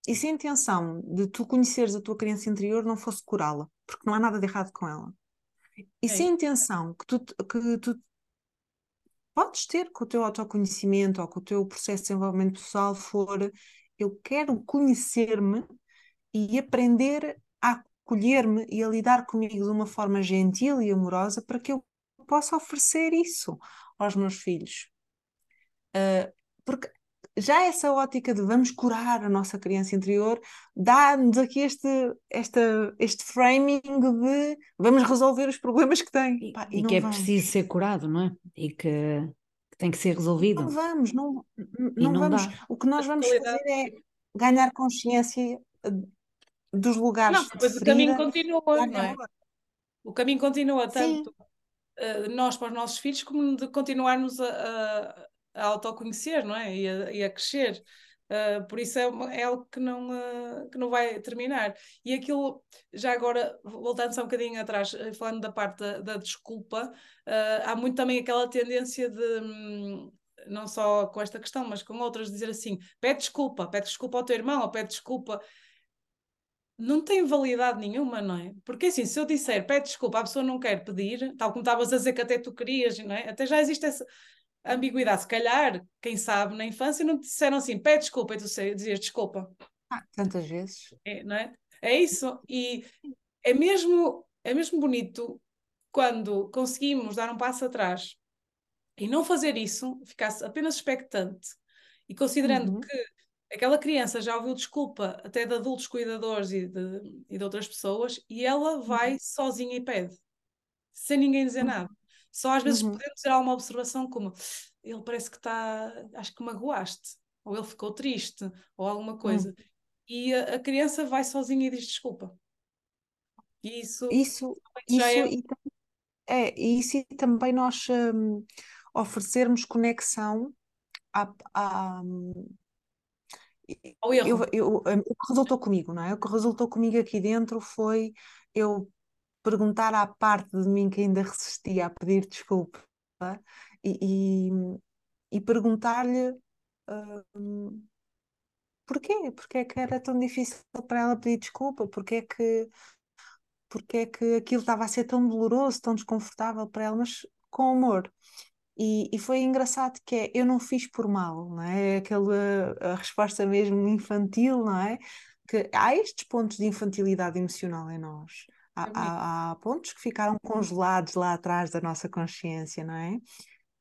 E se a intenção de tu conheceres a tua criança interior não fosse curá-la? Porque não há nada de errado com ela. E se a É. intenção que tu, que tu podes ter com o teu autoconhecimento ou com o teu processo de desenvolvimento pessoal for eu quero conhecer-me e aprender a acolher-me e a lidar comigo de uma forma gentil e amorosa para que eu possa oferecer isso aos meus filhos. Uh, porque já essa ótica de vamos curar a nossa criança interior dá-nos aqui este, esta, este framing de vamos resolver os problemas que tem. E, Pá, e não que é vamos. preciso ser curado, não é? E que, que tem que ser resolvido. Não vamos, não, E não não vamos. dá. O que nós vamos fazer é ganhar consciência eh, dos lugares Não, de depois o caminho continua, não é? O caminho continua tanto uh, nós para os nossos filhos como de continuarmos a, a, a autoconhecer, não é? E a, e a crescer. Uh, por isso é, é algo que não, uh, que não vai terminar. E aquilo, já agora, voltando só um bocadinho atrás, eh, falando da parte da, da desculpa, uh, há muito também aquela tendência de, hum, não só com esta questão, mas com outras, dizer assim: pede desculpa, pede desculpa ao teu irmão, ou pede desculpa. Não tem validade nenhuma, não é? Porque assim, se eu disser pede desculpa, a pessoa não quer pedir, tal como estavas a dizer que até tu querias, não é? Até já existe essa ambiguidade. Se calhar, quem sabe, na infância não te disseram assim, pede desculpa, e tu dizias desculpa, Ah, tantas vezes. é, não é? É isso. E é mesmo, é mesmo bonito quando conseguimos dar um passo atrás e não fazer isso, ficar apenas expectante e considerando Uhum. que aquela criança já ouviu desculpa até de adultos cuidadores e de, e de outras pessoas e ela vai sozinha e pede, sem ninguém dizer Uhum. nada. Só às vezes Uhum. podemos ter alguma observação como ele parece que está, acho que magoaste, ou ele ficou triste, ou alguma coisa. E a, a criança vai sozinha e diz desculpa. E isso, Isso, isso é e, é, e isso e também nós hum, oferecermos conexão à, à, eu, eu, um, o que resultou comigo, não é? O que resultou comigo aqui dentro foi eu perguntar à parte de mim que ainda resistia a pedir desculpa e, e, e perguntar-lhe hum, porquê? É que era tão difícil para ela pedir desculpa? Porquê é que, porquê é que aquilo estava a ser tão doloroso, tão desconfortável para ela, mas com amor. E, e foi engraçado que é, eu não fiz por mal, não é? Aquela a resposta mesmo infantil, não é? Que há estes pontos de infantilidade emocional em nós. Há, É há, há pontos que ficaram congelados lá atrás da nossa consciência, não é?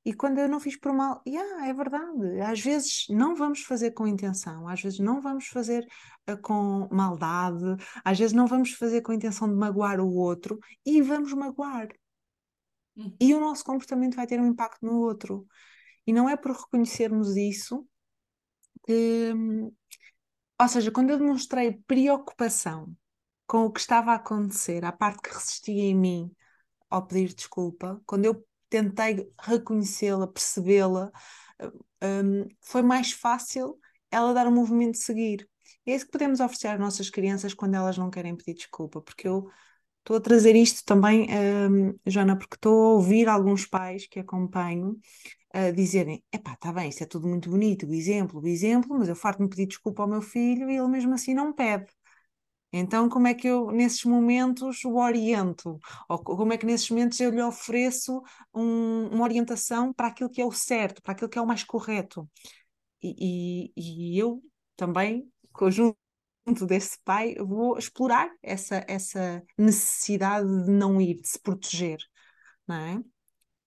E quando eu não fiz por mal, yeah, é verdade. Às vezes não vamos fazer com intenção, às vezes não vamos fazer uh, com maldade, às vezes não vamos fazer com a intenção de magoar o outro e vamos magoar. Uhum. E o nosso comportamento vai ter um impacto no outro. E não é por reconhecermos isso que. Ou seja, quando eu demonstrei preocupação com o que estava a acontecer, a parte que resistia em mim ao pedir desculpa, quando eu tentei reconhecê-la, percebê-la, um, foi mais fácil ela dar o movimento de seguir. É isso que podemos oferecer às nossas crianças quando elas não querem pedir desculpa, porque eu estou a trazer isto também, um, Joana, porque estou a ouvir alguns pais que acompanho a dizerem: epá, está bem, isso é tudo muito bonito, o exemplo, o exemplo, mas eu farto-me pedir desculpa ao meu filho e ele mesmo assim não pede. Então, como é que eu, nesses momentos, o oriento? Ou como é que, nesses momentos, eu lhe ofereço um, uma orientação para aquilo que é o certo, para aquilo que é o mais correto? E, e, e eu também, conjunto desse pai, vou explorar essa, essa necessidade de não ir, de se proteger, não é?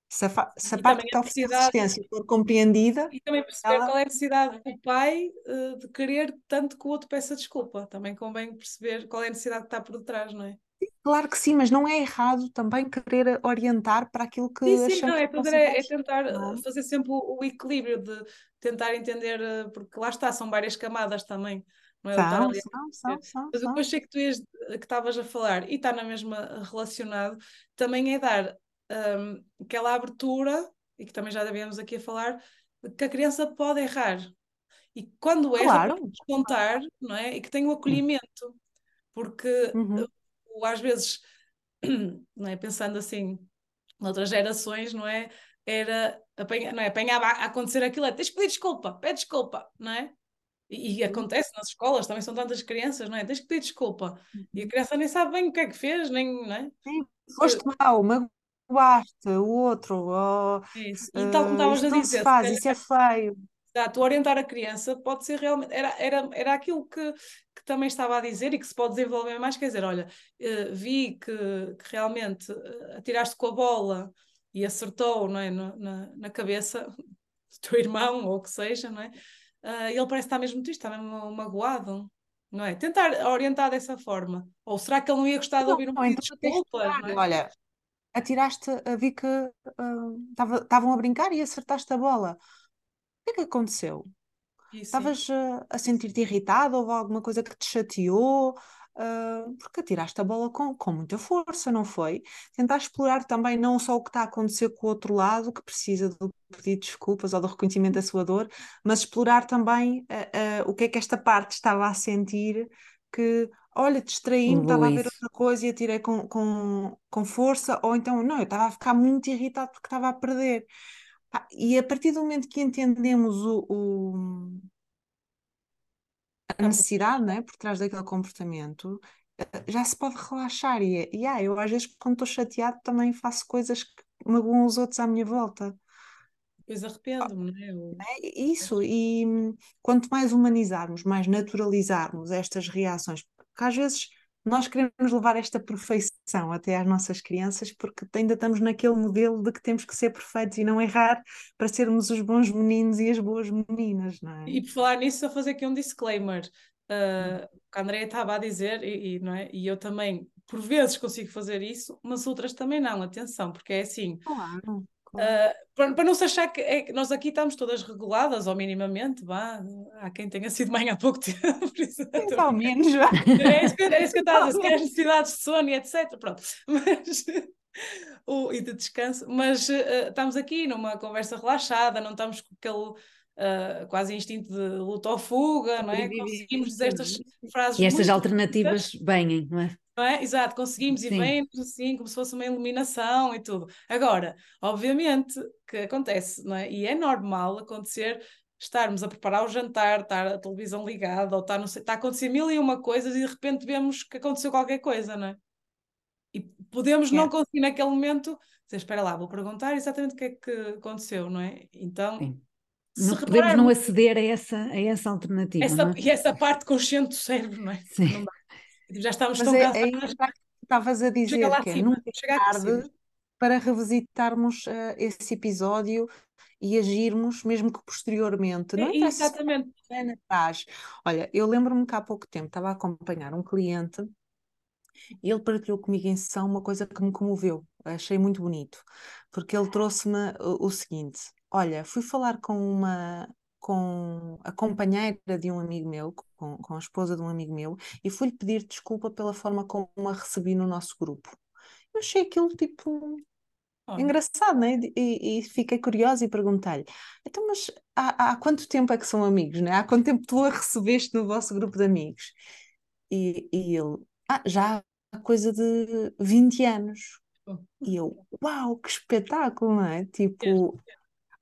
Se a, se a parte também que a oferece necessidade- resistência for compreendida, E também perceber Ela- qual é a necessidade do pai eh, de querer tanto que o outro peça desculpa. Também convém perceber qual é a necessidade que está por detrás, não é? Claro que sim, mas não é errado também querer orientar para aquilo que Sim, sim, não, é, possa é, é ser, tentar não é? uh, fazer sempre o, o equilíbrio de tentar entender, uh, porque lá está, são várias camadas também, não é? São, são, são, são, Mas depois sei que tu que estavas a falar e está na mesma relacionado, também é dar um, aquela abertura, e que também já devemos aqui a falar, que a criança pode errar. E quando erra, Claro. descontar, não é? E que tem o acolhimento. Porque Uhum. uh, às vezes, não é? pensando assim, noutras gerações, não é? Era apanha, não é? apanhava a acontecer aquilo, é, tens que pedir desculpa, pede desculpa, não é? E, e Uhum. acontece nas escolas, também são tantas crianças, não é? Tens que pedir desculpa. E a Uhum. criança nem sabe bem o que é que fez, nem, não é? Sim, foste mau, magoaste o outro, ou, isso. E tal como eh, estavas a dizer, se faz, isso é feio. Exato, orientar a criança pode ser realmente, era, era, era aquilo que, que também estava a dizer e que se pode desenvolver mais, quer dizer, olha, eh, vi que, que realmente eh, atiraste com a bola e acertou, não é, na, na cabeça do teu irmão ou o que seja, não é? Ele parece estar mesmo triste, está mesmo magoado, não é? Tentar orientar dessa forma. Ou será que ele não ia gostar de Não, ouvir um pedido então de desculpa, é? Olha, atiraste, vi que estavam a brincar e acertaste a bola. O que é que aconteceu? E sim, Estavas eh, a sentir-te irritado? Houve alguma coisa que te chateou? Ah, porque atiraste a bola com, com muita força, não foi? Tentar explorar também não só o que está a acontecer com o outro lado, que precisa do pedido de desculpas ou do reconhecimento da sua dor, mas explorar também ah, ah, o que é que esta parte estava a sentir, que, olha, distraí-me, estava a ver outra coisa e atirei com, com, com força, ou então, não, eu estava a ficar muito irritado porque estava a perder. E a partir do momento que entendemos o, o- a necessidade, né, por trás daquele comportamento, eh, já se pode relaxar. E, e ah, eu às vezes, quando estou chateado, também faço coisas que magoam os outros à minha volta. depois arrependo-me, não é? Ou- É isso, e quanto mais humanizarmos, mais naturalizarmos estas reações, porque às vezes nós queremos levar esta perfeição até às nossas crianças, porque ainda estamos naquele modelo de que temos que ser perfeitos e não errar para sermos os bons meninos e as boas meninas, não é? E por falar nisso, só fazer aqui um disclaimer. Uh, o que a Andrea estava a dizer, e, e, não é? e eu também, por vezes, consigo fazer isso, mas outras também não. Atenção, porque é assim. Claro, claro. Uh, para, para não se achar que, é que nós aqui estamos todas reguladas, ou minimamente, vá, há quem tenha sido mãe há pouco tempo, Mais ou menos, já. é isso que, é isso que eu estava a dizer, as necessidades de sono e etc. Pronto. Mas, o, e de descanso, mas uh, estamos aqui numa conversa relaxada, não estamos com aquele uh, quase instinto de luta ou fuga, não é? Conseguimos dizer estas frases. E estas alternativas vêm, não é? Não é? Exato, conseguimos e vem assim, como se fosse uma iluminação e tudo. Agora, obviamente que acontece, não é? E é normal acontecer estarmos a preparar o jantar, estar a televisão ligada, ou estar, não sei, está a acontecer mil e uma coisas e de repente vemos que aconteceu qualquer coisa, não é? E podemos não É. conseguir naquele momento dizer, espera lá, vou perguntar exatamente o que é que aconteceu, não é? Então, Sim. se Não, podemos não aceder a essa, a essa alternativa, essa, não é? e essa parte consciente do cérebro, não é? Sim. Não dá. Tipo, Já estamos Mas tão é, é cansados, que estavas a chega dizer, lá que é nunca é chega tarde para revisitarmos eh, esse episódio e agirmos, mesmo que posteriormente. Não É, se exatamente. atrás. Olha, eu lembro-me que há pouco tempo estava a acompanhar um cliente e ele partilhou comigo em sessão uma coisa que me comoveu. Achei muito bonito, porque ele trouxe-me o, o seguinte: olha, fui falar com uma com a companheira de um amigo meu, com, com a esposa de um amigo meu, e fui-lhe pedir desculpa pela forma como a recebi no nosso grupo. Eu achei aquilo tipo Olha, engraçado, né? E, e fiquei curiosa e perguntei-lhe: então, mas há, há quanto tempo é que são amigos, né? Há quanto tempo tu a recebeste no vosso grupo de amigos? E, e ele: ah, já há coisa de 20 anos. E eu: uau, que espetáculo, não é? Tipo,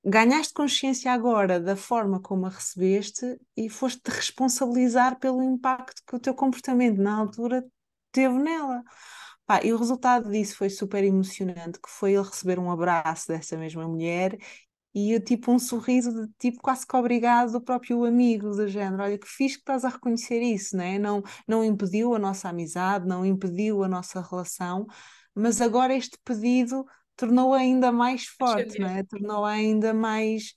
ganhaste consciência agora da forma como a recebeste e foste-te responsabilizar pelo impacto que o teu comportamento na altura teve nela. Pá, e o resultado disso foi super emocionante, que foi ele receber um abraço dessa mesma mulher e tipo um sorriso de tipo quase que obrigado do próprio amigo do género, olha que fixe que estás a reconhecer isso, né? não, não impediu a nossa amizade, não impediu a nossa relação, mas agora este pedido tornou ainda mais forte, não é? Tornou ainda mais.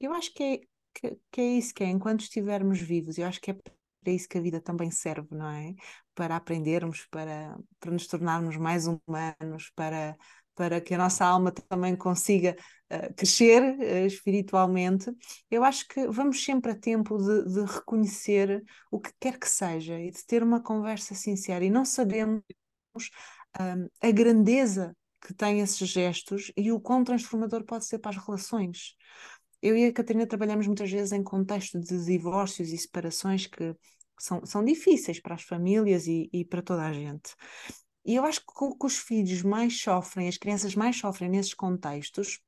Eu acho que é, que, que é isso que é, enquanto estivermos vivos, eu acho que é para isso que a vida também serve, não é? Para aprendermos, para, para nos tornarmos mais humanos, para, para que a nossa alma também consiga uh, crescer uh, espiritualmente. Eu acho que vamos sempre a tempo de, de reconhecer o que quer que seja e de ter uma conversa sincera e não sabemos a grandeza que tem esses gestos e o quão transformador pode ser para as relações. Eu e a Catarina trabalhamos muitas vezes em contexto de divórcios e separações que são, são difíceis para as famílias e, e para toda a gente. E eu acho que o que os filhos mais sofrem, as crianças mais sofrem nesses contextos,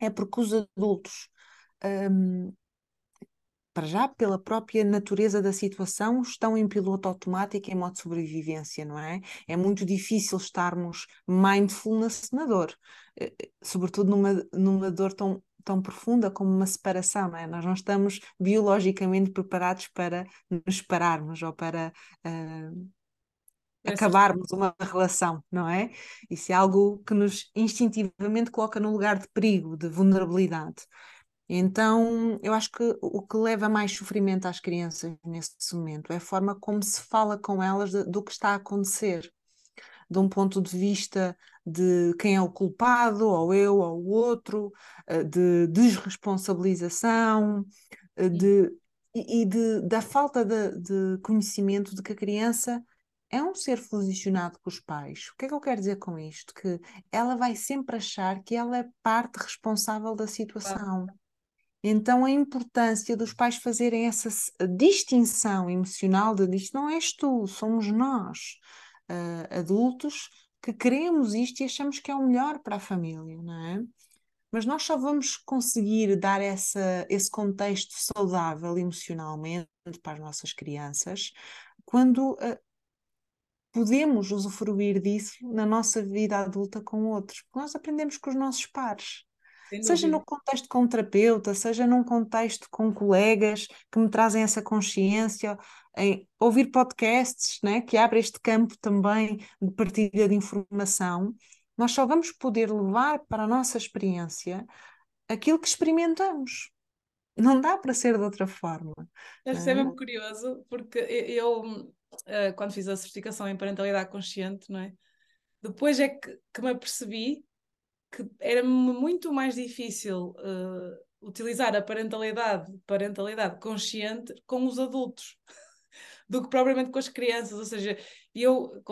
é porque os adultos um, para já, pela própria natureza da situação, estão em piloto automático em modo de sobrevivência, não é? É muito difícil estarmos mindfulness na dor, eh, eh, sobretudo numa, numa dor tão, tão profunda como uma separação, não é? Nós não estamos biologicamente preparados para nos separarmos ou para. Uh, acabarmos uma relação, não é? Isso é algo que nos instintivamente coloca no lugar de perigo, de vulnerabilidade. Então, eu acho que o que leva mais sofrimento às crianças nesse momento é a forma como se fala com elas de, do que está a acontecer, de um ponto de vista de quem é o culpado, ou eu, ou o outro, eh, de desresponsabilização, eh, de, e, de, da falta de, de conhecimento de que a criança é um ser fusionado com os pais. O que é que eu quero dizer com isto? Que ela vai sempre achar que ela é parte responsável da situação. Então, a importância dos pais fazerem essa distinção emocional de isto não és tu, somos nós, uh, adultos, que queremos isto e achamos que é o melhor para a família, não é? Mas nós só vamos conseguir dar essa, esse contexto saudável emocionalmente para as nossas crianças quando uh, podemos usufruir disso na nossa vida adulta com outros, porque nós aprendemos com os nossos pares seja no contexto com um terapeuta, seja num contexto com colegas que me trazem essa consciência, em ouvir podcasts, né, que abre este campo também de partilha de informação, nós só vamos poder levar para a nossa experiência aquilo que experimentamos. Não dá para ser de outra forma. Ser é? mesmo curioso, porque eu, eh, quando fiz a certificação em parentalidade consciente, não é? depois é que, que me apercebi que era muito mais difícil uh, utilizar a parentalidade, parentalidade consciente com os adultos do que propriamente com as crianças, ou seja, eu,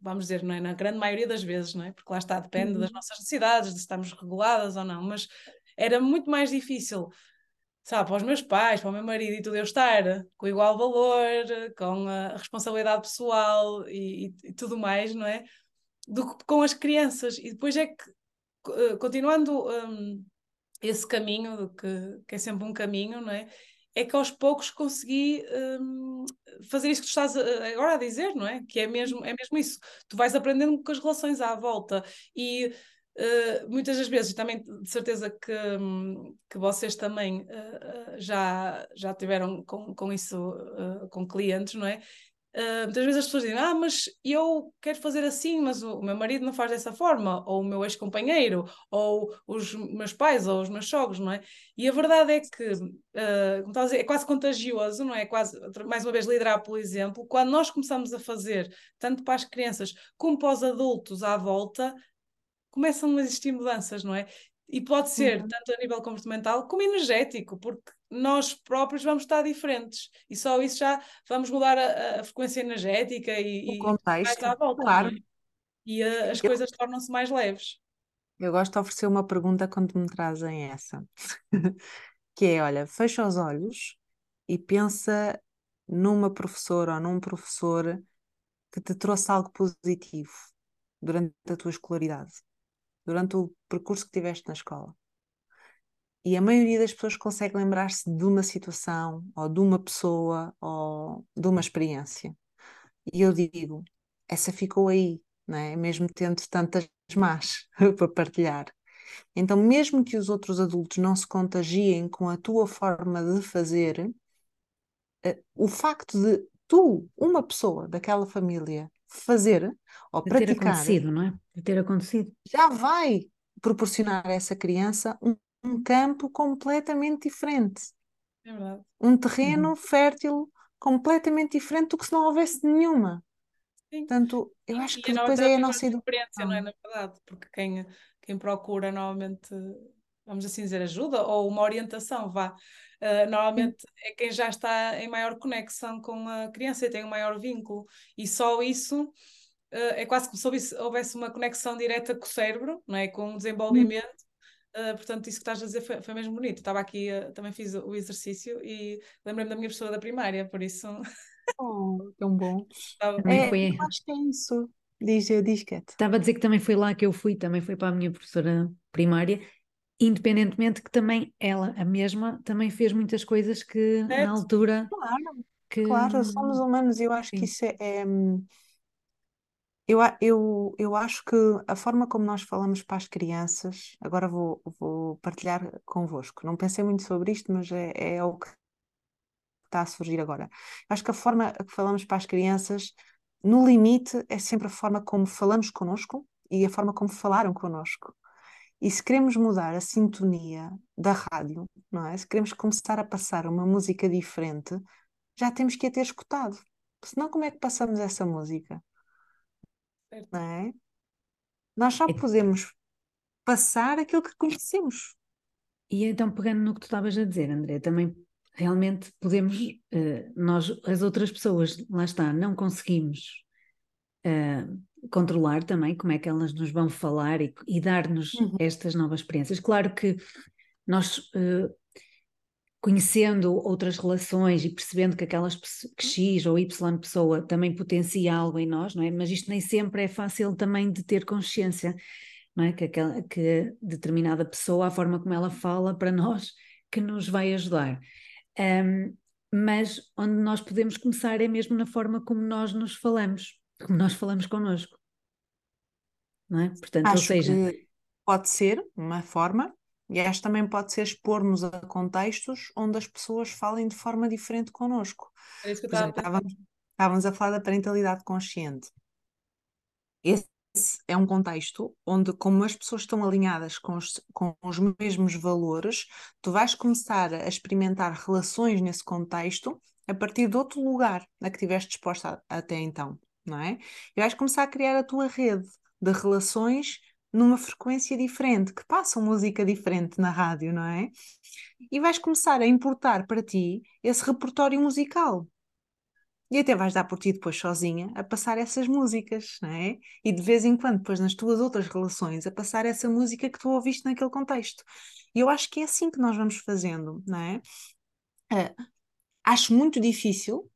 vamos dizer, não é, na grande maioria das vezes, não é? porque lá está, depende uhum. das nossas necessidades, de se estamos reguladas ou não, mas era muito mais difícil, sabe, para os meus pais, para o meu marido e tudo, eu estar com igual valor, com a responsabilidade pessoal e, e, e tudo mais, não é? Do que com as crianças, e depois é que continuando um, esse caminho, que, que, é sempre um caminho, não é? É que aos poucos consegui um, fazer isso que tu estás agora a dizer, não é? Que é mesmo, é mesmo isso. Tu vais aprendendo com as relações à volta e Uh, muitas das vezes, também de certeza que, um, que vocês também uh, já, já tiveram com, com isso uh, com clientes, não é? Uh, muitas vezes as pessoas dizem, ah, mas eu quero fazer assim, mas o, meu marido não faz dessa forma, ou o meu ex-companheiro, ou os meus pais, ou os meus sogros, não é? E a verdade é que, uh, como dizer, é quase contagioso, não é? é? Quase, mais uma vez, liderar pelo exemplo, quando nós começamos a fazer, tanto para as crianças como para os adultos à volta, começam a existir mudanças, não é? E pode ser uhum. tanto a nível comportamental como energético, porque nós próprios vamos estar diferentes e só isso já vamos mudar a, a frequência energética e, o contexto, à volta, claro. É? E a, as eu, coisas tornam-se mais leves. Eu gosto de oferecer uma pergunta quando me trazem essa, que é, olha, fecha os olhos e pensa numa professora ou num professor que te trouxe algo positivo durante a tua escolaridade, durante o percurso que tiveste na escola. E a maioria das pessoas consegue lembrar-se de uma situação, ou de uma pessoa, ou de uma experiência. E eu digo, essa ficou aí, não é? mesmo tendo tantas más para partilhar. Então, mesmo que os outros adultos não se contagiem com a tua forma de fazer, eh, o facto de tu, uma pessoa daquela família, fazer ou de praticar. ter acontecido, não é? Ter acontecido. Já vai proporcionar a essa criança um um campo completamente diferente. É verdade. Um terreno uhum. fértil completamente diferente do que se não houvesse nenhuma. Sim. Portanto, eu acho E que depois é a nossa experiência, não é? Na verdade, porque quem, quem procura normalmente, vamos assim dizer, ajuda ou uma orientação, vá. Uh, normalmente é quem já está em maior conexão com a criança e tem um maior vínculo, e só isso é quase como se houvesse, uma conexão direta com o cérebro, não é? com o desenvolvimento. Uh, portanto, isso que estás a dizer foi, foi mesmo bonito. Estava aqui, também fiz o exercício e lembrei-me da minha professora da primária, por isso. Oh, tão bom. estava- É, foi. eu acho que é isso. Diz, diz, Cat. Estava a dizer que também foi lá que eu fui, também foi para a minha professora primária, independentemente que também ela, a mesma, também fez muitas coisas que na altura Claro, que claro, somos humanos e eu acho que sim. isso é, é, eu, eu, eu acho que a forma como nós falamos para as crianças, agora vou, vou partilhar convosco. Não pensei muito sobre isto, mas é, é o que está a surgir agora. Acho que a forma que falamos para as crianças, no limite, é sempre a forma como falamos connosco e a forma como falaram connosco. E se queremos mudar a sintonia da rádio, não é? Se queremos começar a passar uma música diferente, já temos que a ter escutado. Senão, como é que passamos essa música? Certo. Não é? Nós só É- podemos passar aquilo que conhecemos. E então, pegando no que tu estavas a dizer, André, também realmente podemos, eh, nós, as outras pessoas, lá está, não conseguimos eh, controlar também como é que elas nos vão falar e, e dar-nos Uhum. estas novas experiências. Claro que nós, eh, conhecendo outras relações e percebendo que aquelas que X ou Y pessoa também potencia algo em nós, não é? Mas isto nem sempre é fácil também de ter consciência, não é? Que, aquela, que determinada pessoa, a forma como ela fala para nós, que nos vai ajudar. Um, mas onde nós podemos começar é mesmo na forma como nós nos falamos, como nós falamos connosco. Não é? Portanto, ou Acho seja, que pode ser uma forma, e acho que também pode ser expor-nos a contextos onde as pessoas falem de forma diferente connosco. Era isso que eu estava estávamos, estávamos a falar da parentalidade consciente. Esse é um contexto onde, como as pessoas estão alinhadas com os, com os mesmos valores, tu vais começar a experimentar relações nesse contexto a partir de outro lugar a que estiveste disposta a- até então, não é? E vais começar a criar a tua rede de relações numa frequência diferente, que passam música diferente na rádio, não é? E vais começar a importar para ti esse repertório musical. E até vais dar por ti depois sozinha a passar essas músicas, não é? E de vez em quando, depois nas tuas outras relações, a passar essa música que tu ouviste naquele contexto. E eu acho que é assim que nós vamos fazendo, não é? Ah, acho muito difícil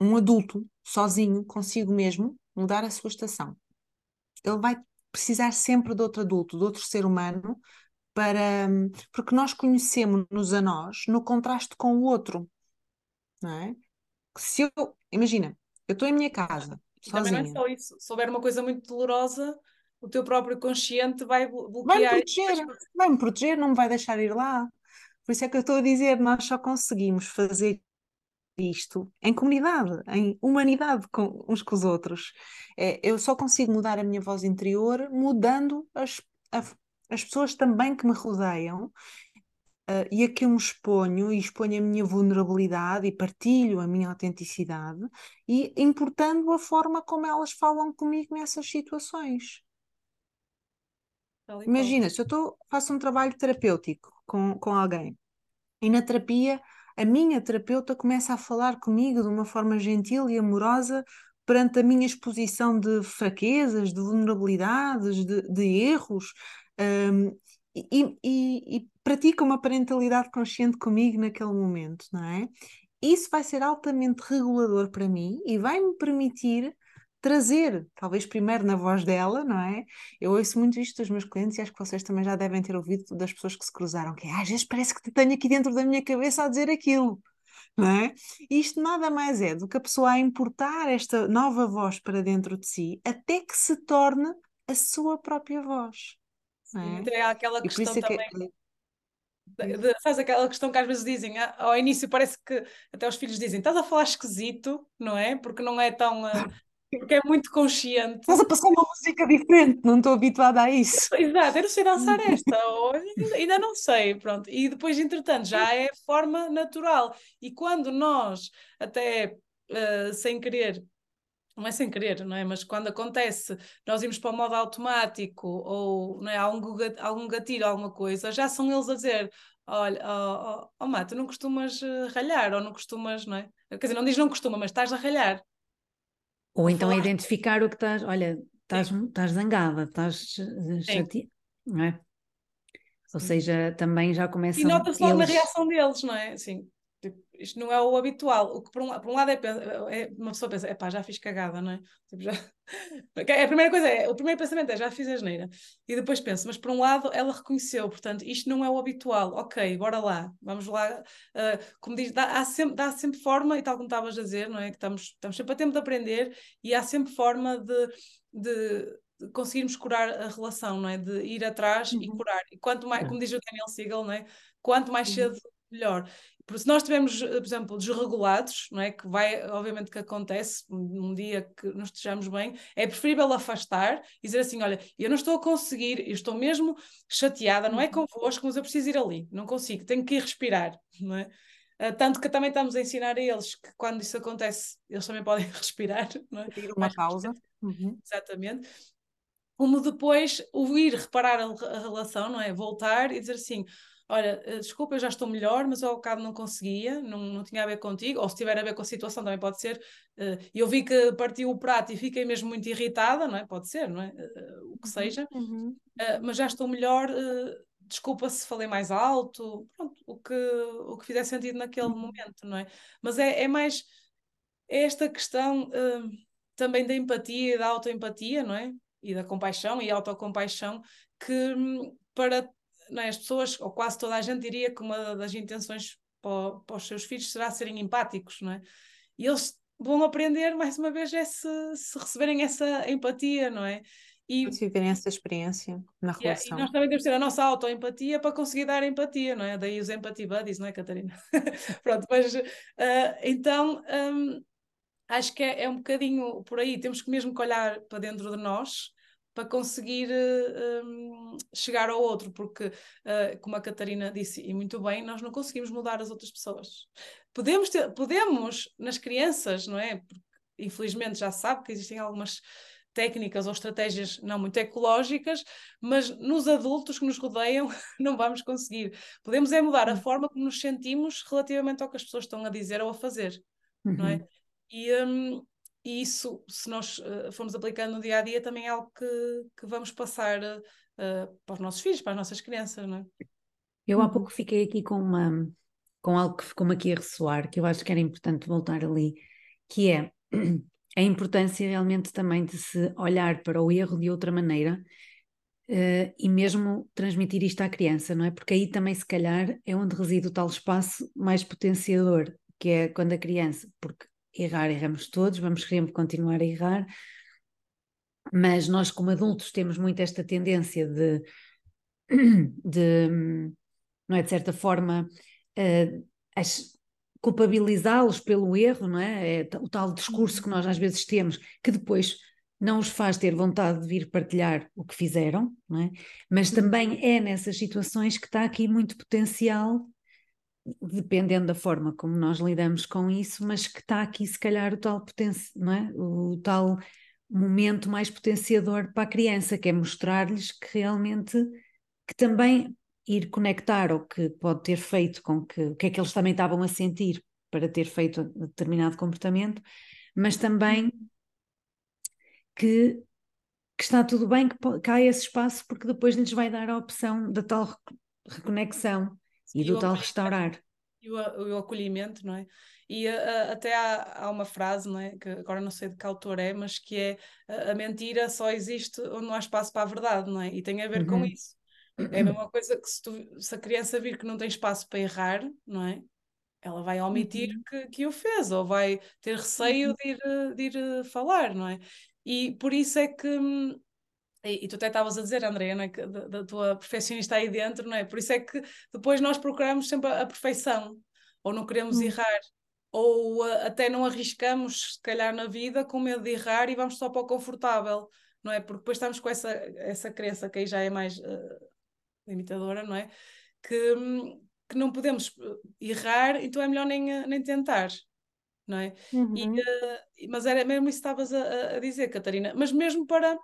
um adulto, sozinho, consigo mesmo, mudar a sua estação. Ele vai precisar sempre de outro adulto, de outro ser humano, para, porque nós conhecemos-nos a nós no contraste com o outro, não é? Se eu, imagina, eu estou em minha casa, E também não é sozinha. só isso. Se houver uma coisa muito dolorosa, o teu próprio consciente vai blo- Vai-me bloquear. proteger, vai-me proteger, não me vai deixar ir lá. Por isso é que eu estou a dizer, nós só conseguimos fazer isto em comunidade, em humanidade com, uns com os outros. É, eu só consigo mudar a minha voz interior mudando as, a- as pessoas também que me rodeiam ah, e a que eu me exponho e exponho a minha vulnerabilidade e partilho a minha autenticidade e importando a forma como elas falam comigo nessas situações. Imagina, se eu tô, faço um trabalho terapêutico com, com alguém e na terapia a minha terapeuta começa a falar comigo de uma forma gentil e amorosa perante a minha exposição de fraquezas, de vulnerabilidades, de, de erros, hum, e, e, e pratica uma parentalidade consciente comigo naquele momento, não é? Isso vai ser altamente regulador para mim e vai-me permitir trazer, talvez primeiro na voz dela, não é? Eu ouço muito isto dos meus clientes e acho que vocês também já devem ter ouvido das pessoas que se cruzaram, que é, às vezes parece que te tenho aqui dentro da minha cabeça a dizer aquilo, não é? E isto nada mais é do que a pessoa a importar esta nova voz para dentro de si até que se torne a sua própria voz, não é? até há aquela questão é que também. de- de- sabes aquela questão que às vezes dizem, ah, ao início parece que até os filhos dizem, estás a falar esquisito, não é? Porque não é tão, ah, porque é muito consciente. Estás a passar uma música diferente, não estou habituada a isso. Exato, eu não sei dançar esta, ou ainda não sei, pronto. E depois, entretanto, já é forma natural. E quando nós, até uh, sem querer, não é sem querer, não é? Mas quando acontece, nós irmos para o modo automático ou não é, algum, algum gatilho, alguma coisa, já são eles a dizer: olha, oh, oh, oh Má, tu não costumas uh, ralhar, ou não costumas, não é? Quer dizer, não diz não costuma, mas estás a ralhar. Ou então a identificar o que estás, olha, estás, estás zangada, estás chateada, não é? Ou seja, também já começam. E nota-se logo eles... na reação deles, não é? Sim. Tipo, isto não é o habitual. O que por um, por um lado é, é, uma pessoa pensa, é pá, já fiz cagada, não é? Tipo, já... A primeira coisa é, o primeiro pensamento é já fiz a geneira. E depois penso, mas por um lado ela reconheceu, portanto, isto não é o habitual. Ok, bora lá, vamos lá. Uh, como diz, dá, há sempre, dá sempre forma, e tal como estavas a dizer, não é? Que estamos, estamos sempre a tempo de aprender e há sempre forma de, de conseguirmos curar a relação, não é? De ir atrás uhum. e curar. E quanto mais, como diz o Daniel Siegel, não é? Quanto mais cedo, melhor. Porque se nós estivermos, por exemplo, desregulados, não é? que vai, obviamente que acontece um dia que não estejamos bem, é preferível afastar e dizer assim, olha, eu não estou a conseguir, eu estou mesmo chateada, não é uhum. convosco, mas eu preciso ir ali, não consigo, tenho que ir respirar, não é? Uh, tanto que também estamos a ensinar a eles que quando isso acontece, eles também podem respirar, não é? Pedir uma pausa. Uhum. Exatamente como depois o ir reparar a, relação, não é? Voltar e dizer assim: olha, eh, desculpa, eu já estou melhor, mas ao bocado não conseguia, não, não tinha a ver contigo, ou se tiver a ver com a situação também pode ser. Uh, eu vi que partiu o prato e fiquei mesmo muito irritada, não é? Pode ser, não é? Uh, o que uhum, seja, uhum. uh, mas já estou melhor. desculpa se falei mais alto, pronto, o que, o que fizer sentido naquele uhum. momento, não é? Mas é, é mais esta questão também da empatia e da autoempatia, não é? E da compaixão e autocompaixão que hum, para é? as pessoas, ou quase toda a gente diria que uma das intenções para, para, os seus filhos será serem empáticos, não é? E eles vão aprender, mais uma vez, é se, se receberem essa empatia, não é? E se viverem essa experiência na yeah, relação. E nós também temos que ter a nossa autoempatia para conseguir dar empatia, não é? Daí os empathy buddies, não é, Catarina? Pronto, mas uh, então um, acho que é, é um bocadinho por aí, temos que mesmo que olhar para dentro de nós para conseguir um, chegar ao outro, porque, uh, como a Catarina disse, e muito bem, nós não conseguimos mudar as outras pessoas. Podemos, ter, podemos nas crianças, não é? Porque, infelizmente já sabe que existem algumas técnicas ou estratégias não muito ecológicas, mas nos adultos que nos rodeiam não vamos conseguir. Podemos é mudar a hum. forma como nos sentimos relativamente ao que as pessoas estão a dizer ou a fazer, uhum. não é? Uhum. E, um, e isso, se nós uh, formos aplicando no dia a dia, também é algo que, que vamos passar uh, para os nossos filhos, para as nossas crianças, não é? Eu há pouco fiquei aqui com uma com algo que ficou-me aqui a ressoar, que eu acho que era importante voltar ali, que é a importância realmente também de se olhar para o erro de outra maneira uh, e mesmo transmitir isto à criança, não é? Porque aí também, se calhar, é onde reside o tal espaço mais potenciador, que é quando a criança, porque errar, erramos todos, vamos querer continuar a errar, mas nós, como adultos, temos muito esta tendência de, de não é, de certa forma, uh, culpabilizá-los pelo erro, não é? é? O tal discurso que nós às vezes temos, que depois não os faz ter vontade de vir partilhar o que fizeram, não é? Mas também é nessas situações que está aqui muito potencial dependendo da forma como nós lidamos com isso, mas que está aqui se calhar o tal não é? O tal momento mais potenciador para a criança, que é mostrar-lhes que realmente que também ir conectar o que pode ter feito com que o que é que eles também estavam a sentir para ter feito determinado comportamento, mas também que, que está tudo bem que, que há esse espaço porque depois lhes vai dar a opção da tal reconexão e, do tal restaurar. E o, o, acolhimento, não é? E uh, até há, há, uma frase, não é? Que agora não sei de que autor é, mas que é a mentira só existe onde não há espaço para a verdade, não é? E tem a ver uhum. com isso. É a mesma coisa que se, tu, se, a criança vir que não tem espaço para errar, não é? Ela vai omitir uhum. que, que o fez, ou vai ter receio uhum. de ir, de ir falar, não é? E por isso é que hum, e, e, tu até estavas a dizer, Andréia, é? que da, da, tua perfeccionista aí dentro, não é? Por isso é que depois nós procuramos sempre a, a perfeição, ou não queremos hum. errar. ou uh, até não arriscamos, se calhar, na vida com medo de errar e vamos só para o confortável, não é? Porque depois estamos com essa, essa crença que aí já é mais uh, limitadora, não é? Que, que não podemos uh, errar, então é melhor nem, nem tentar, não é? Uhum. E, uh, mas era mesmo isso que estavas a, a, dizer, Catarina, mas mesmo para,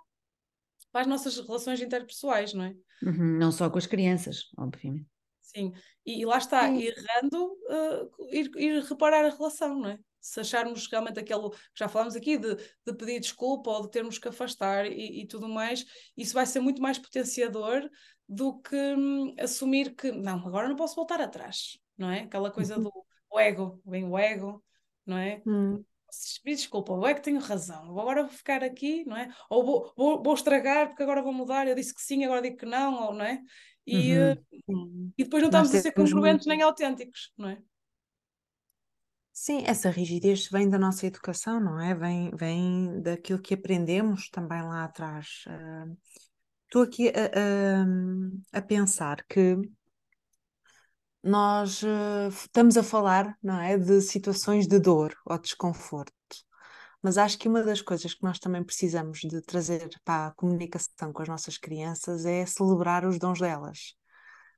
para as nossas relações interpessoais, não é? Uhum, não só com as crianças, obviamente. Sim, e, e lá está, Sim. errando, uh, ir, ir reparar a relação, não é? Se acharmos realmente aquele, já falámos aqui, de, de pedir desculpa ou de termos que afastar e, e tudo mais, isso vai ser muito mais potenciador do que hum, assumir que, não, agora não posso voltar atrás, não é? Aquela coisa uhum. do ego, vem o ego, não é? Hum. Desculpa, eu é que tenho razão, agora vou ficar aqui, não é? Ou vou, vou, vou, estragar porque agora vou mudar, eu disse que sim, agora digo que não, ou não é? E, uhum. e depois não estamos a ser congruentes muito... nem autênticos, não é? Sim, essa rigidez vem da nossa educação, não é? Vem, vem daquilo que aprendemos também lá atrás. Estou uh, aqui a, a, a, pensar que nós uh, estamos a falar, não é, de situações de dor ou desconforto. Mas acho que uma das coisas que nós também precisamos de trazer para a comunicação com as nossas crianças é celebrar os dons delas.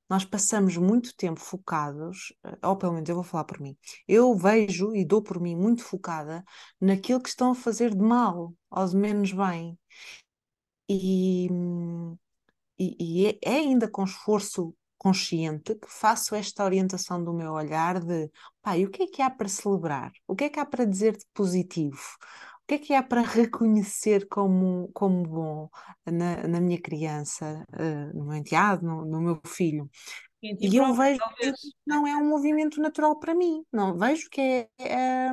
Nós passamos muito tempo focados, eh, ou pelo menos eu vou falar por mim, eu vejo e dou por mim muito focada naquilo que estão a fazer de mal ou de menos bem. E, e, e é, é ainda com esforço consciente que faço esta orientação do meu olhar de pai, o que é que há para celebrar? O que é que há para dizer de positivo? O que é que há para reconhecer como, como bom na, na minha criança, uh, no meu enteado, no, no meu filho? E eu vejo que não é um movimento natural para mim, não vejo que é, é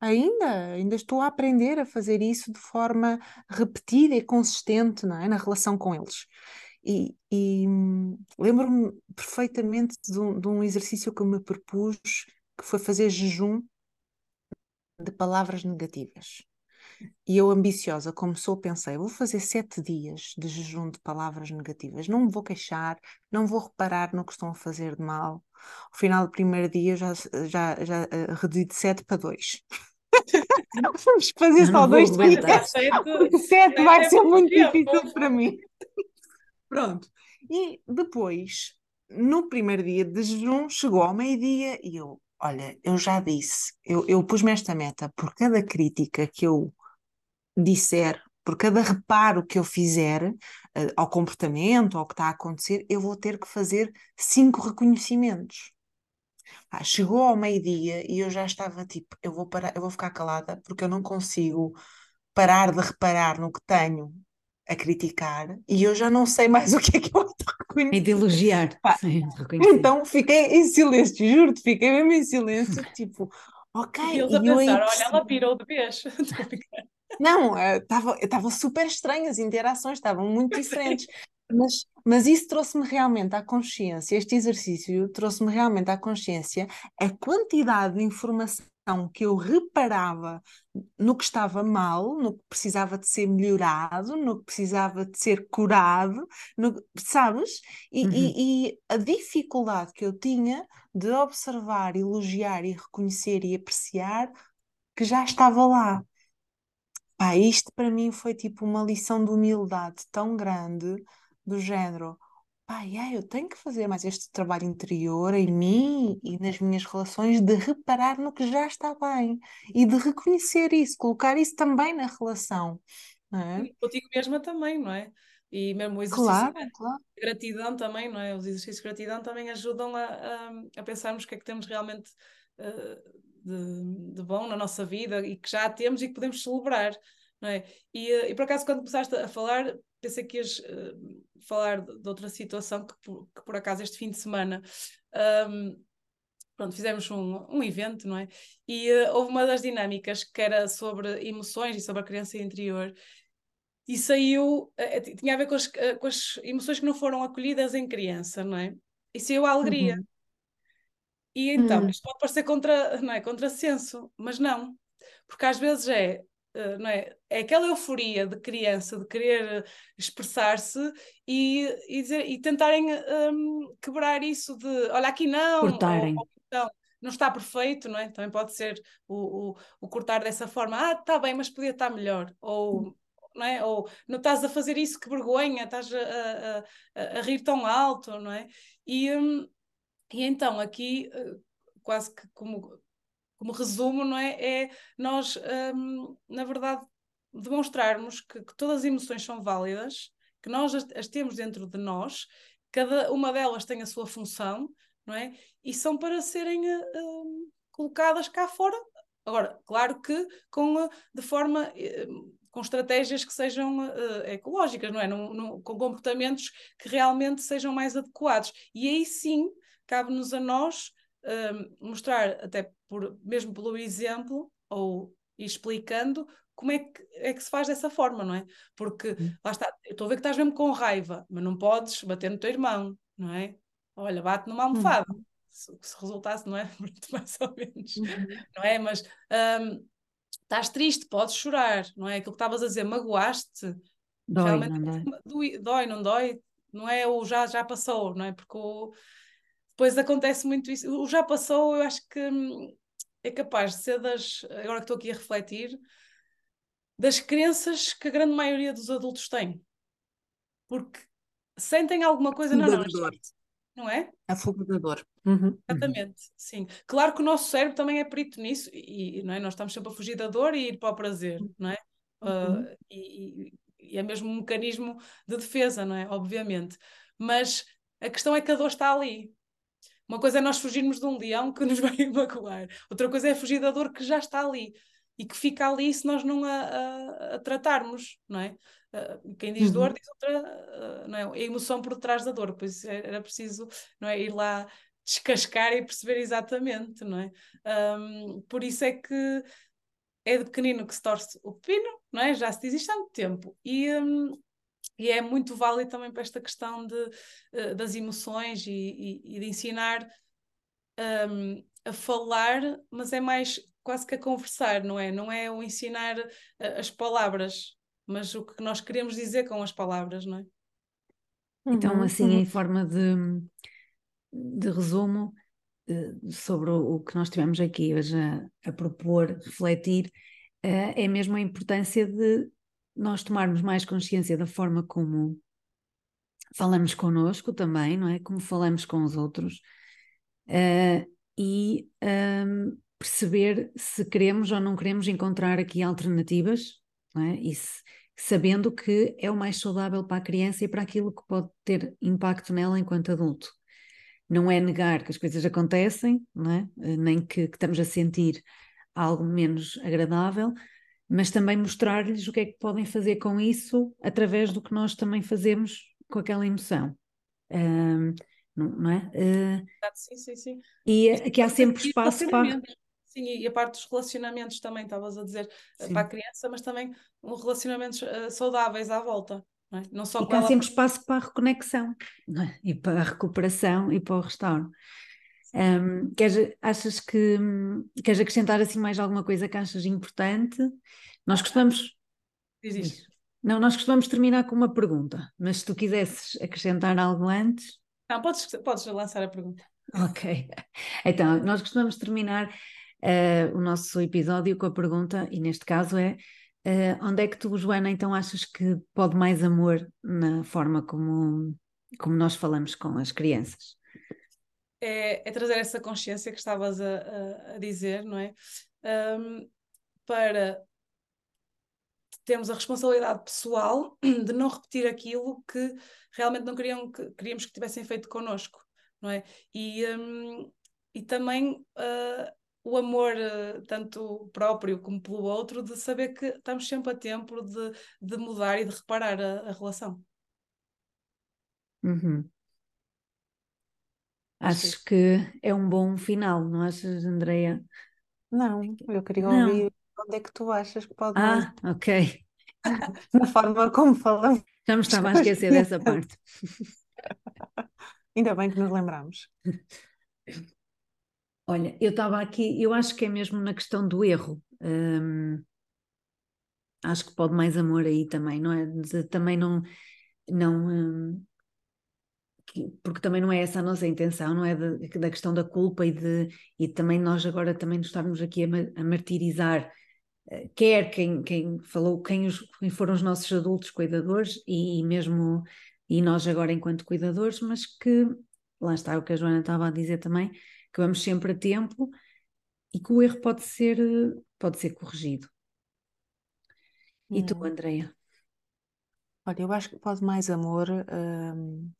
ainda, ainda estou a aprender a fazer isso de forma repetida e consistente não é? na relação com eles. E, e lembro-me perfeitamente de um, de um, exercício que eu me propus, que foi fazer jejum de palavras negativas. E eu, ambiciosa como sou, pensei: vou fazer sete dias de jejum de palavras negativas, não me vou queixar, não vou reparar no que estão a fazer de mal. Ao final do primeiro dia já, já, já uh, reduzi de sete para dois. Vamos fazer só dois dias. Sete vai ser muito difícil para mim. Pronto. E depois, no primeiro dia de jejum, chegou ao meio-dia e eu, olha, eu já disse, eu, eu pus-me esta meta, por cada crítica que eu disser, por cada reparo que eu fizer uh, ao comportamento, ao que está a acontecer, eu vou ter que fazer cinco reconhecimentos. Ah, chegou ao meio-dia e eu já estava tipo, eu vou parar, eu vou ficar calada porque eu não consigo parar de reparar no que tenho a criticar e eu já não sei mais o que é que eu reconhecer. E de elogiar. Sim, então fiquei em silêncio, juro-te, fiquei mesmo em silêncio, tipo, ok. E eles a pensar, olha, ela pirou de vez. não, eh, estava super estranho, as interações estavam muito diferentes. Mas, mas isso trouxe-me realmente à consciência, este exercício trouxe-me realmente à consciência a quantidade de informação que eu reparava no que estava mal, no que precisava de ser melhorado, no que precisava de ser curado, no, sabes? E, uhum. e, e a dificuldade que eu tinha de observar, elogiar e reconhecer e apreciar que já estava lá. Pá, isto para mim foi tipo uma lição de humildade tão grande, do género pai, é, eu tenho que fazer mais este trabalho interior em mim e nas minhhas relações de reparar no que já está bem e de reconhecer isso, colocar isso também na relação. Não é? contigo mesma também, não é? E mesmo o exercício claro, de claro. gratidão também, não é? Os exercícios de gratidão também ajudam a, a, a pensarmos o que é que temos realmente uh, de, de, bom na nossa vida e que já temos e que podemos celebrar, não é? E, uh, e por acaso, quando começaste a falar, pensei que ias uh, falar de, de, outra situação que por, que por, acaso este fim de semana um, pronto, fizemos um, um evento, não é? E uh, houve uma das dinâmicas que era sobre emoções e sobre a criança interior e saiu, uh, tinha a ver com as, com as, emoções que não foram acolhidas em criança, não é? E saiu a alegria. Uhum. E então, uhum. isto pode parecer contra, não é, contrassenso, mas não, porque às vezes é não é? É aquela euforia de criança de querer expressar-se e, e, dizer, e tentarem um, quebrar isso de olha aqui não, Cortarem. Ou, ou, então, não está perfeito, não é? Também pode ser o, o, o cortar dessa forma, ah, está bem, mas podia estar melhor, ou não é? Ou não estás a fazer isso, que vergonha, estás a, a, a, rir tão alto, não é? E, hum, e então aqui, eh, quase que como, como resumo, não é? É nós, um, na verdade, demonstrarmos que, que, todas as emoções são válidas, que nós as, as, temos dentro de nós, cada uma delas tem a sua função, não é? E são para serem uh, colocadas cá fora. Agora, claro que com, uh, de forma uh, com estratégias que sejam uh, ecológicas, não é? Com comportamentos que realmente sejam mais adequados. E aí sim, cabe-nos a nós uh, mostrar, até por, mesmo pelo exemplo, ou explicando como é que, é que se faz dessa forma, não é? Porque lá está, eu estou a ver que estás mesmo com raiva, mas não podes bater no teu irmão, não é? Olha, bate numa almofada. Uhum. Se, se, resultasse, não é? Mais ou menos, uhum. não é? Mas um, estás triste, podes chorar, não é? Aquilo que estavas a dizer, magoaste. Dói, Realmente, não dói. dói, não dói? Não é o já, já passou, não é? Porque o... depois acontece muito isso. O já passou, eu acho que hum, é capaz de ser das, agora que estou aqui a refletir, das crenças que a grande maioria dos adultos tem. Porque sentem alguma coisa, não, não, não é? A fuga da dor. Uhum. Exatamente, sim. Claro que o nosso cérebro também é perito nisso e, não é? nós estamos sempre a fugir da dor e ir para o prazer, não é? Uhum. Uh, e, e, é mesmo um mecanismo de defesa, não é? Obviamente. Mas a questão é que a dor está ali. Uma coisa é nós fugirmos de um leão que nos vai magoar, outra coisa é fugir da dor que já está ali e que fica ali se nós não a, a, a tratarmos, não é? Uh, quem diz dor uhum. diz outra, uh, não é? A emoção por trás da dor, pois era preciso não é? ir lá descascar e perceber exatamente, não é? Um, por isso é que é de pequenino que se torce o pepino, não é? Já se diz isto há muito tempo. E, um, e é muito válido também para esta questão de, uh, das emoções e, e, e de ensinar um, a falar, mas é mais quase que a conversar, não é? Não é o ensinar uh, as palavras, mas o que nós queremos dizer com as palavras, não é? Então, uhum, assim, uhum. em forma de, de resumo uh, sobre o, que nós tivemos aqui hoje a, a propor, refletir, é mesmo a importância de nós tomarmos mais consciência da forma como falamos connosco também, não é? Como falamos com os outros. Uh, e um, perceber se queremos ou não queremos encontrar aqui alternativas, não é? E se, sabendo que é o mais saudável para a criança e para aquilo que pode ter impacto nela enquanto adulto. Não é negar que as coisas acontecem, não é? Eh, nem que, que estamos a sentir algo menos agradável, mas também mostrar-lhes o que é que podem fazer com isso através do que nós também fazemos com aquela emoção. Um, não, não, é? Uh, sim, sim, sim. E que há sempre espaço para. Sim, e a parte dos relacionamentos também, estavas a dizer, eh, Sim. para a criança, mas também relacionamentos uh, saudáveis à volta. Não, é? não só e que há ela... sempre espaço para a reconexão, é? e para a recuperação e para o restauro. Um, queres, achas que queres acrescentar assim mais alguma coisa que achas importante? Nós costumamos. Diz Não, nós costumamos terminar com uma pergunta, mas se tu quisesses acrescentar algo antes. Não, podes, podes lançar a pergunta. Ok. Então, nós costumamos terminar uh, o nosso episódio com a pergunta, e neste caso é uh, onde é que tu, Joana, então achas que pode mais amor na forma como, como nós falamos com as crianças? É, é trazer essa consciência que estavas a, a, dizer, não é? Um, para termos a responsabilidade pessoal de não repetir aquilo que realmente não queriam que, queríamos que tivessem feito connosco, não é? E, um, e também uh, o amor, eh, tanto próprio como pelo outro, de saber que estamos sempre a tempo de, de mudar e de reparar a, a relação. Uhum. Acho que é um bom final, não achas, Andreia? Não, eu queria não. ouvir onde é que tu achas que pode Ah, ok. Na forma como falamos. Já me estava a esquecer dessa parte. Ainda bem que nos lembramos. Olha, eu estava aqui, eu acho que é mesmo na questão do erro. Hum, acho que pode mais amor aí também, não é? De, também não, não hum, porque também não é essa a nossa intenção, não é de, da questão da culpa e de e também nós agora também nos estarmos aqui a, a martirizar eh, quer quem, quem falou, quem, os, quem foram os nossos adultos cuidadores e, e, mesmo e nós agora enquanto cuidadores, mas que lá está o que a Joana estava a dizer também, que vamos sempre a tempo e que o erro pode ser pode ser corrigido. E tu, hum. Andreia? Olha, eu acho que pode mais amor hum,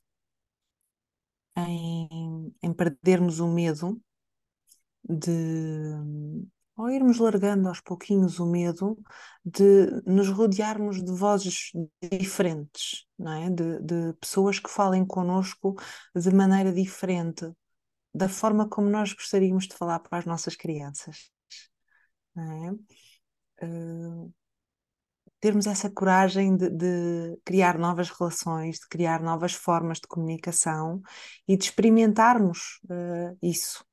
em, em perdermos o medo de, ou irmos largando aos pouquinhos o medo de nos rodearmos de vozes diferentes, não é? De, de pessoas que falem connosco de maneira diferente, da forma como nós gostaríamos de falar para as nossas crianças. Não é? Uh, termos essa coragem de, de, criar novas relações, de criar novas formas de comunicação e de experimentarmos uh, isso.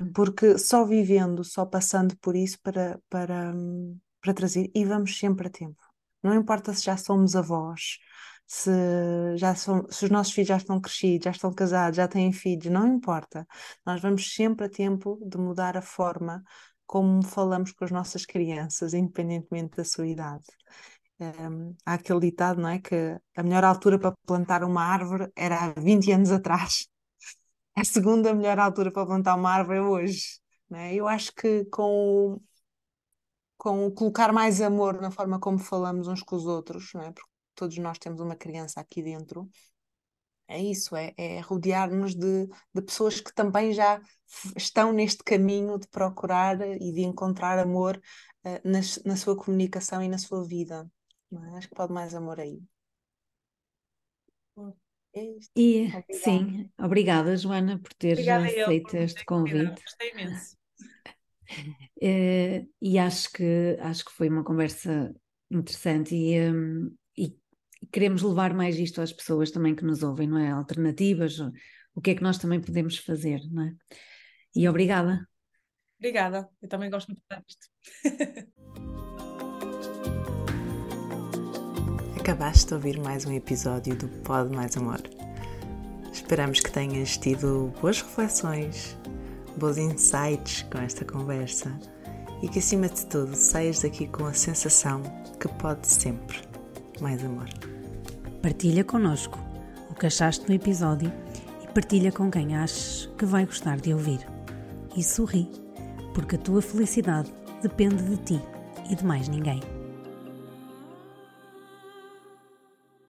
Hum. Porque só vivendo, só passando por isso para, para, para trazer, e vamos sempre a tempo. Não importa se já somos avós, se, já são, se os nossos filhos já estão crescidos, já estão casados, já têm filhos, não importa. Nós vamos sempre a tempo de mudar a forma como falamos com as nossas crianças, independentemente da sua idade. Um, há aquele ditado, não é? Que a melhor altura para plantar uma árvore era há 20 anos atrás. A segunda melhor altura para plantar uma árvore é hoje. Não é? Eu acho que com, com colocar mais amor na forma como falamos uns com os outros, não é? Porque todos nós temos uma criança aqui dentro, é isso, é, é rodear-nos de, de pessoas que também já estão neste caminho de procurar e de encontrar amor uh, na, na sua comunicação e na sua vida. É? Acho que pode mais amor aí. É e obrigada. sim, obrigada Joana por teres obrigada aceito eu, este convite. Gostei imenso. Eh, e acho que acho que foi uma conversa interessante e, um, e queremos levar mais isto às pessoas também que nos ouvem, não é? Alternativas, o que é que nós também podemos fazer, não é? E obrigada. Obrigada, eu também gosto muito disto. Acabaste de ouvir mais um episódio do Pod Mais Amor. Esperamos que tenhas tido boas reflexões, bons insights com esta conversa e que, acima de tudo, saias daqui com a sensação que pode sempre mais amor. Partilha connosco o que achaste no episódio e partilha com quem achas que vai gostar de ouvir. E sorri, porque a tua felicidade depende de ti e de mais ninguém.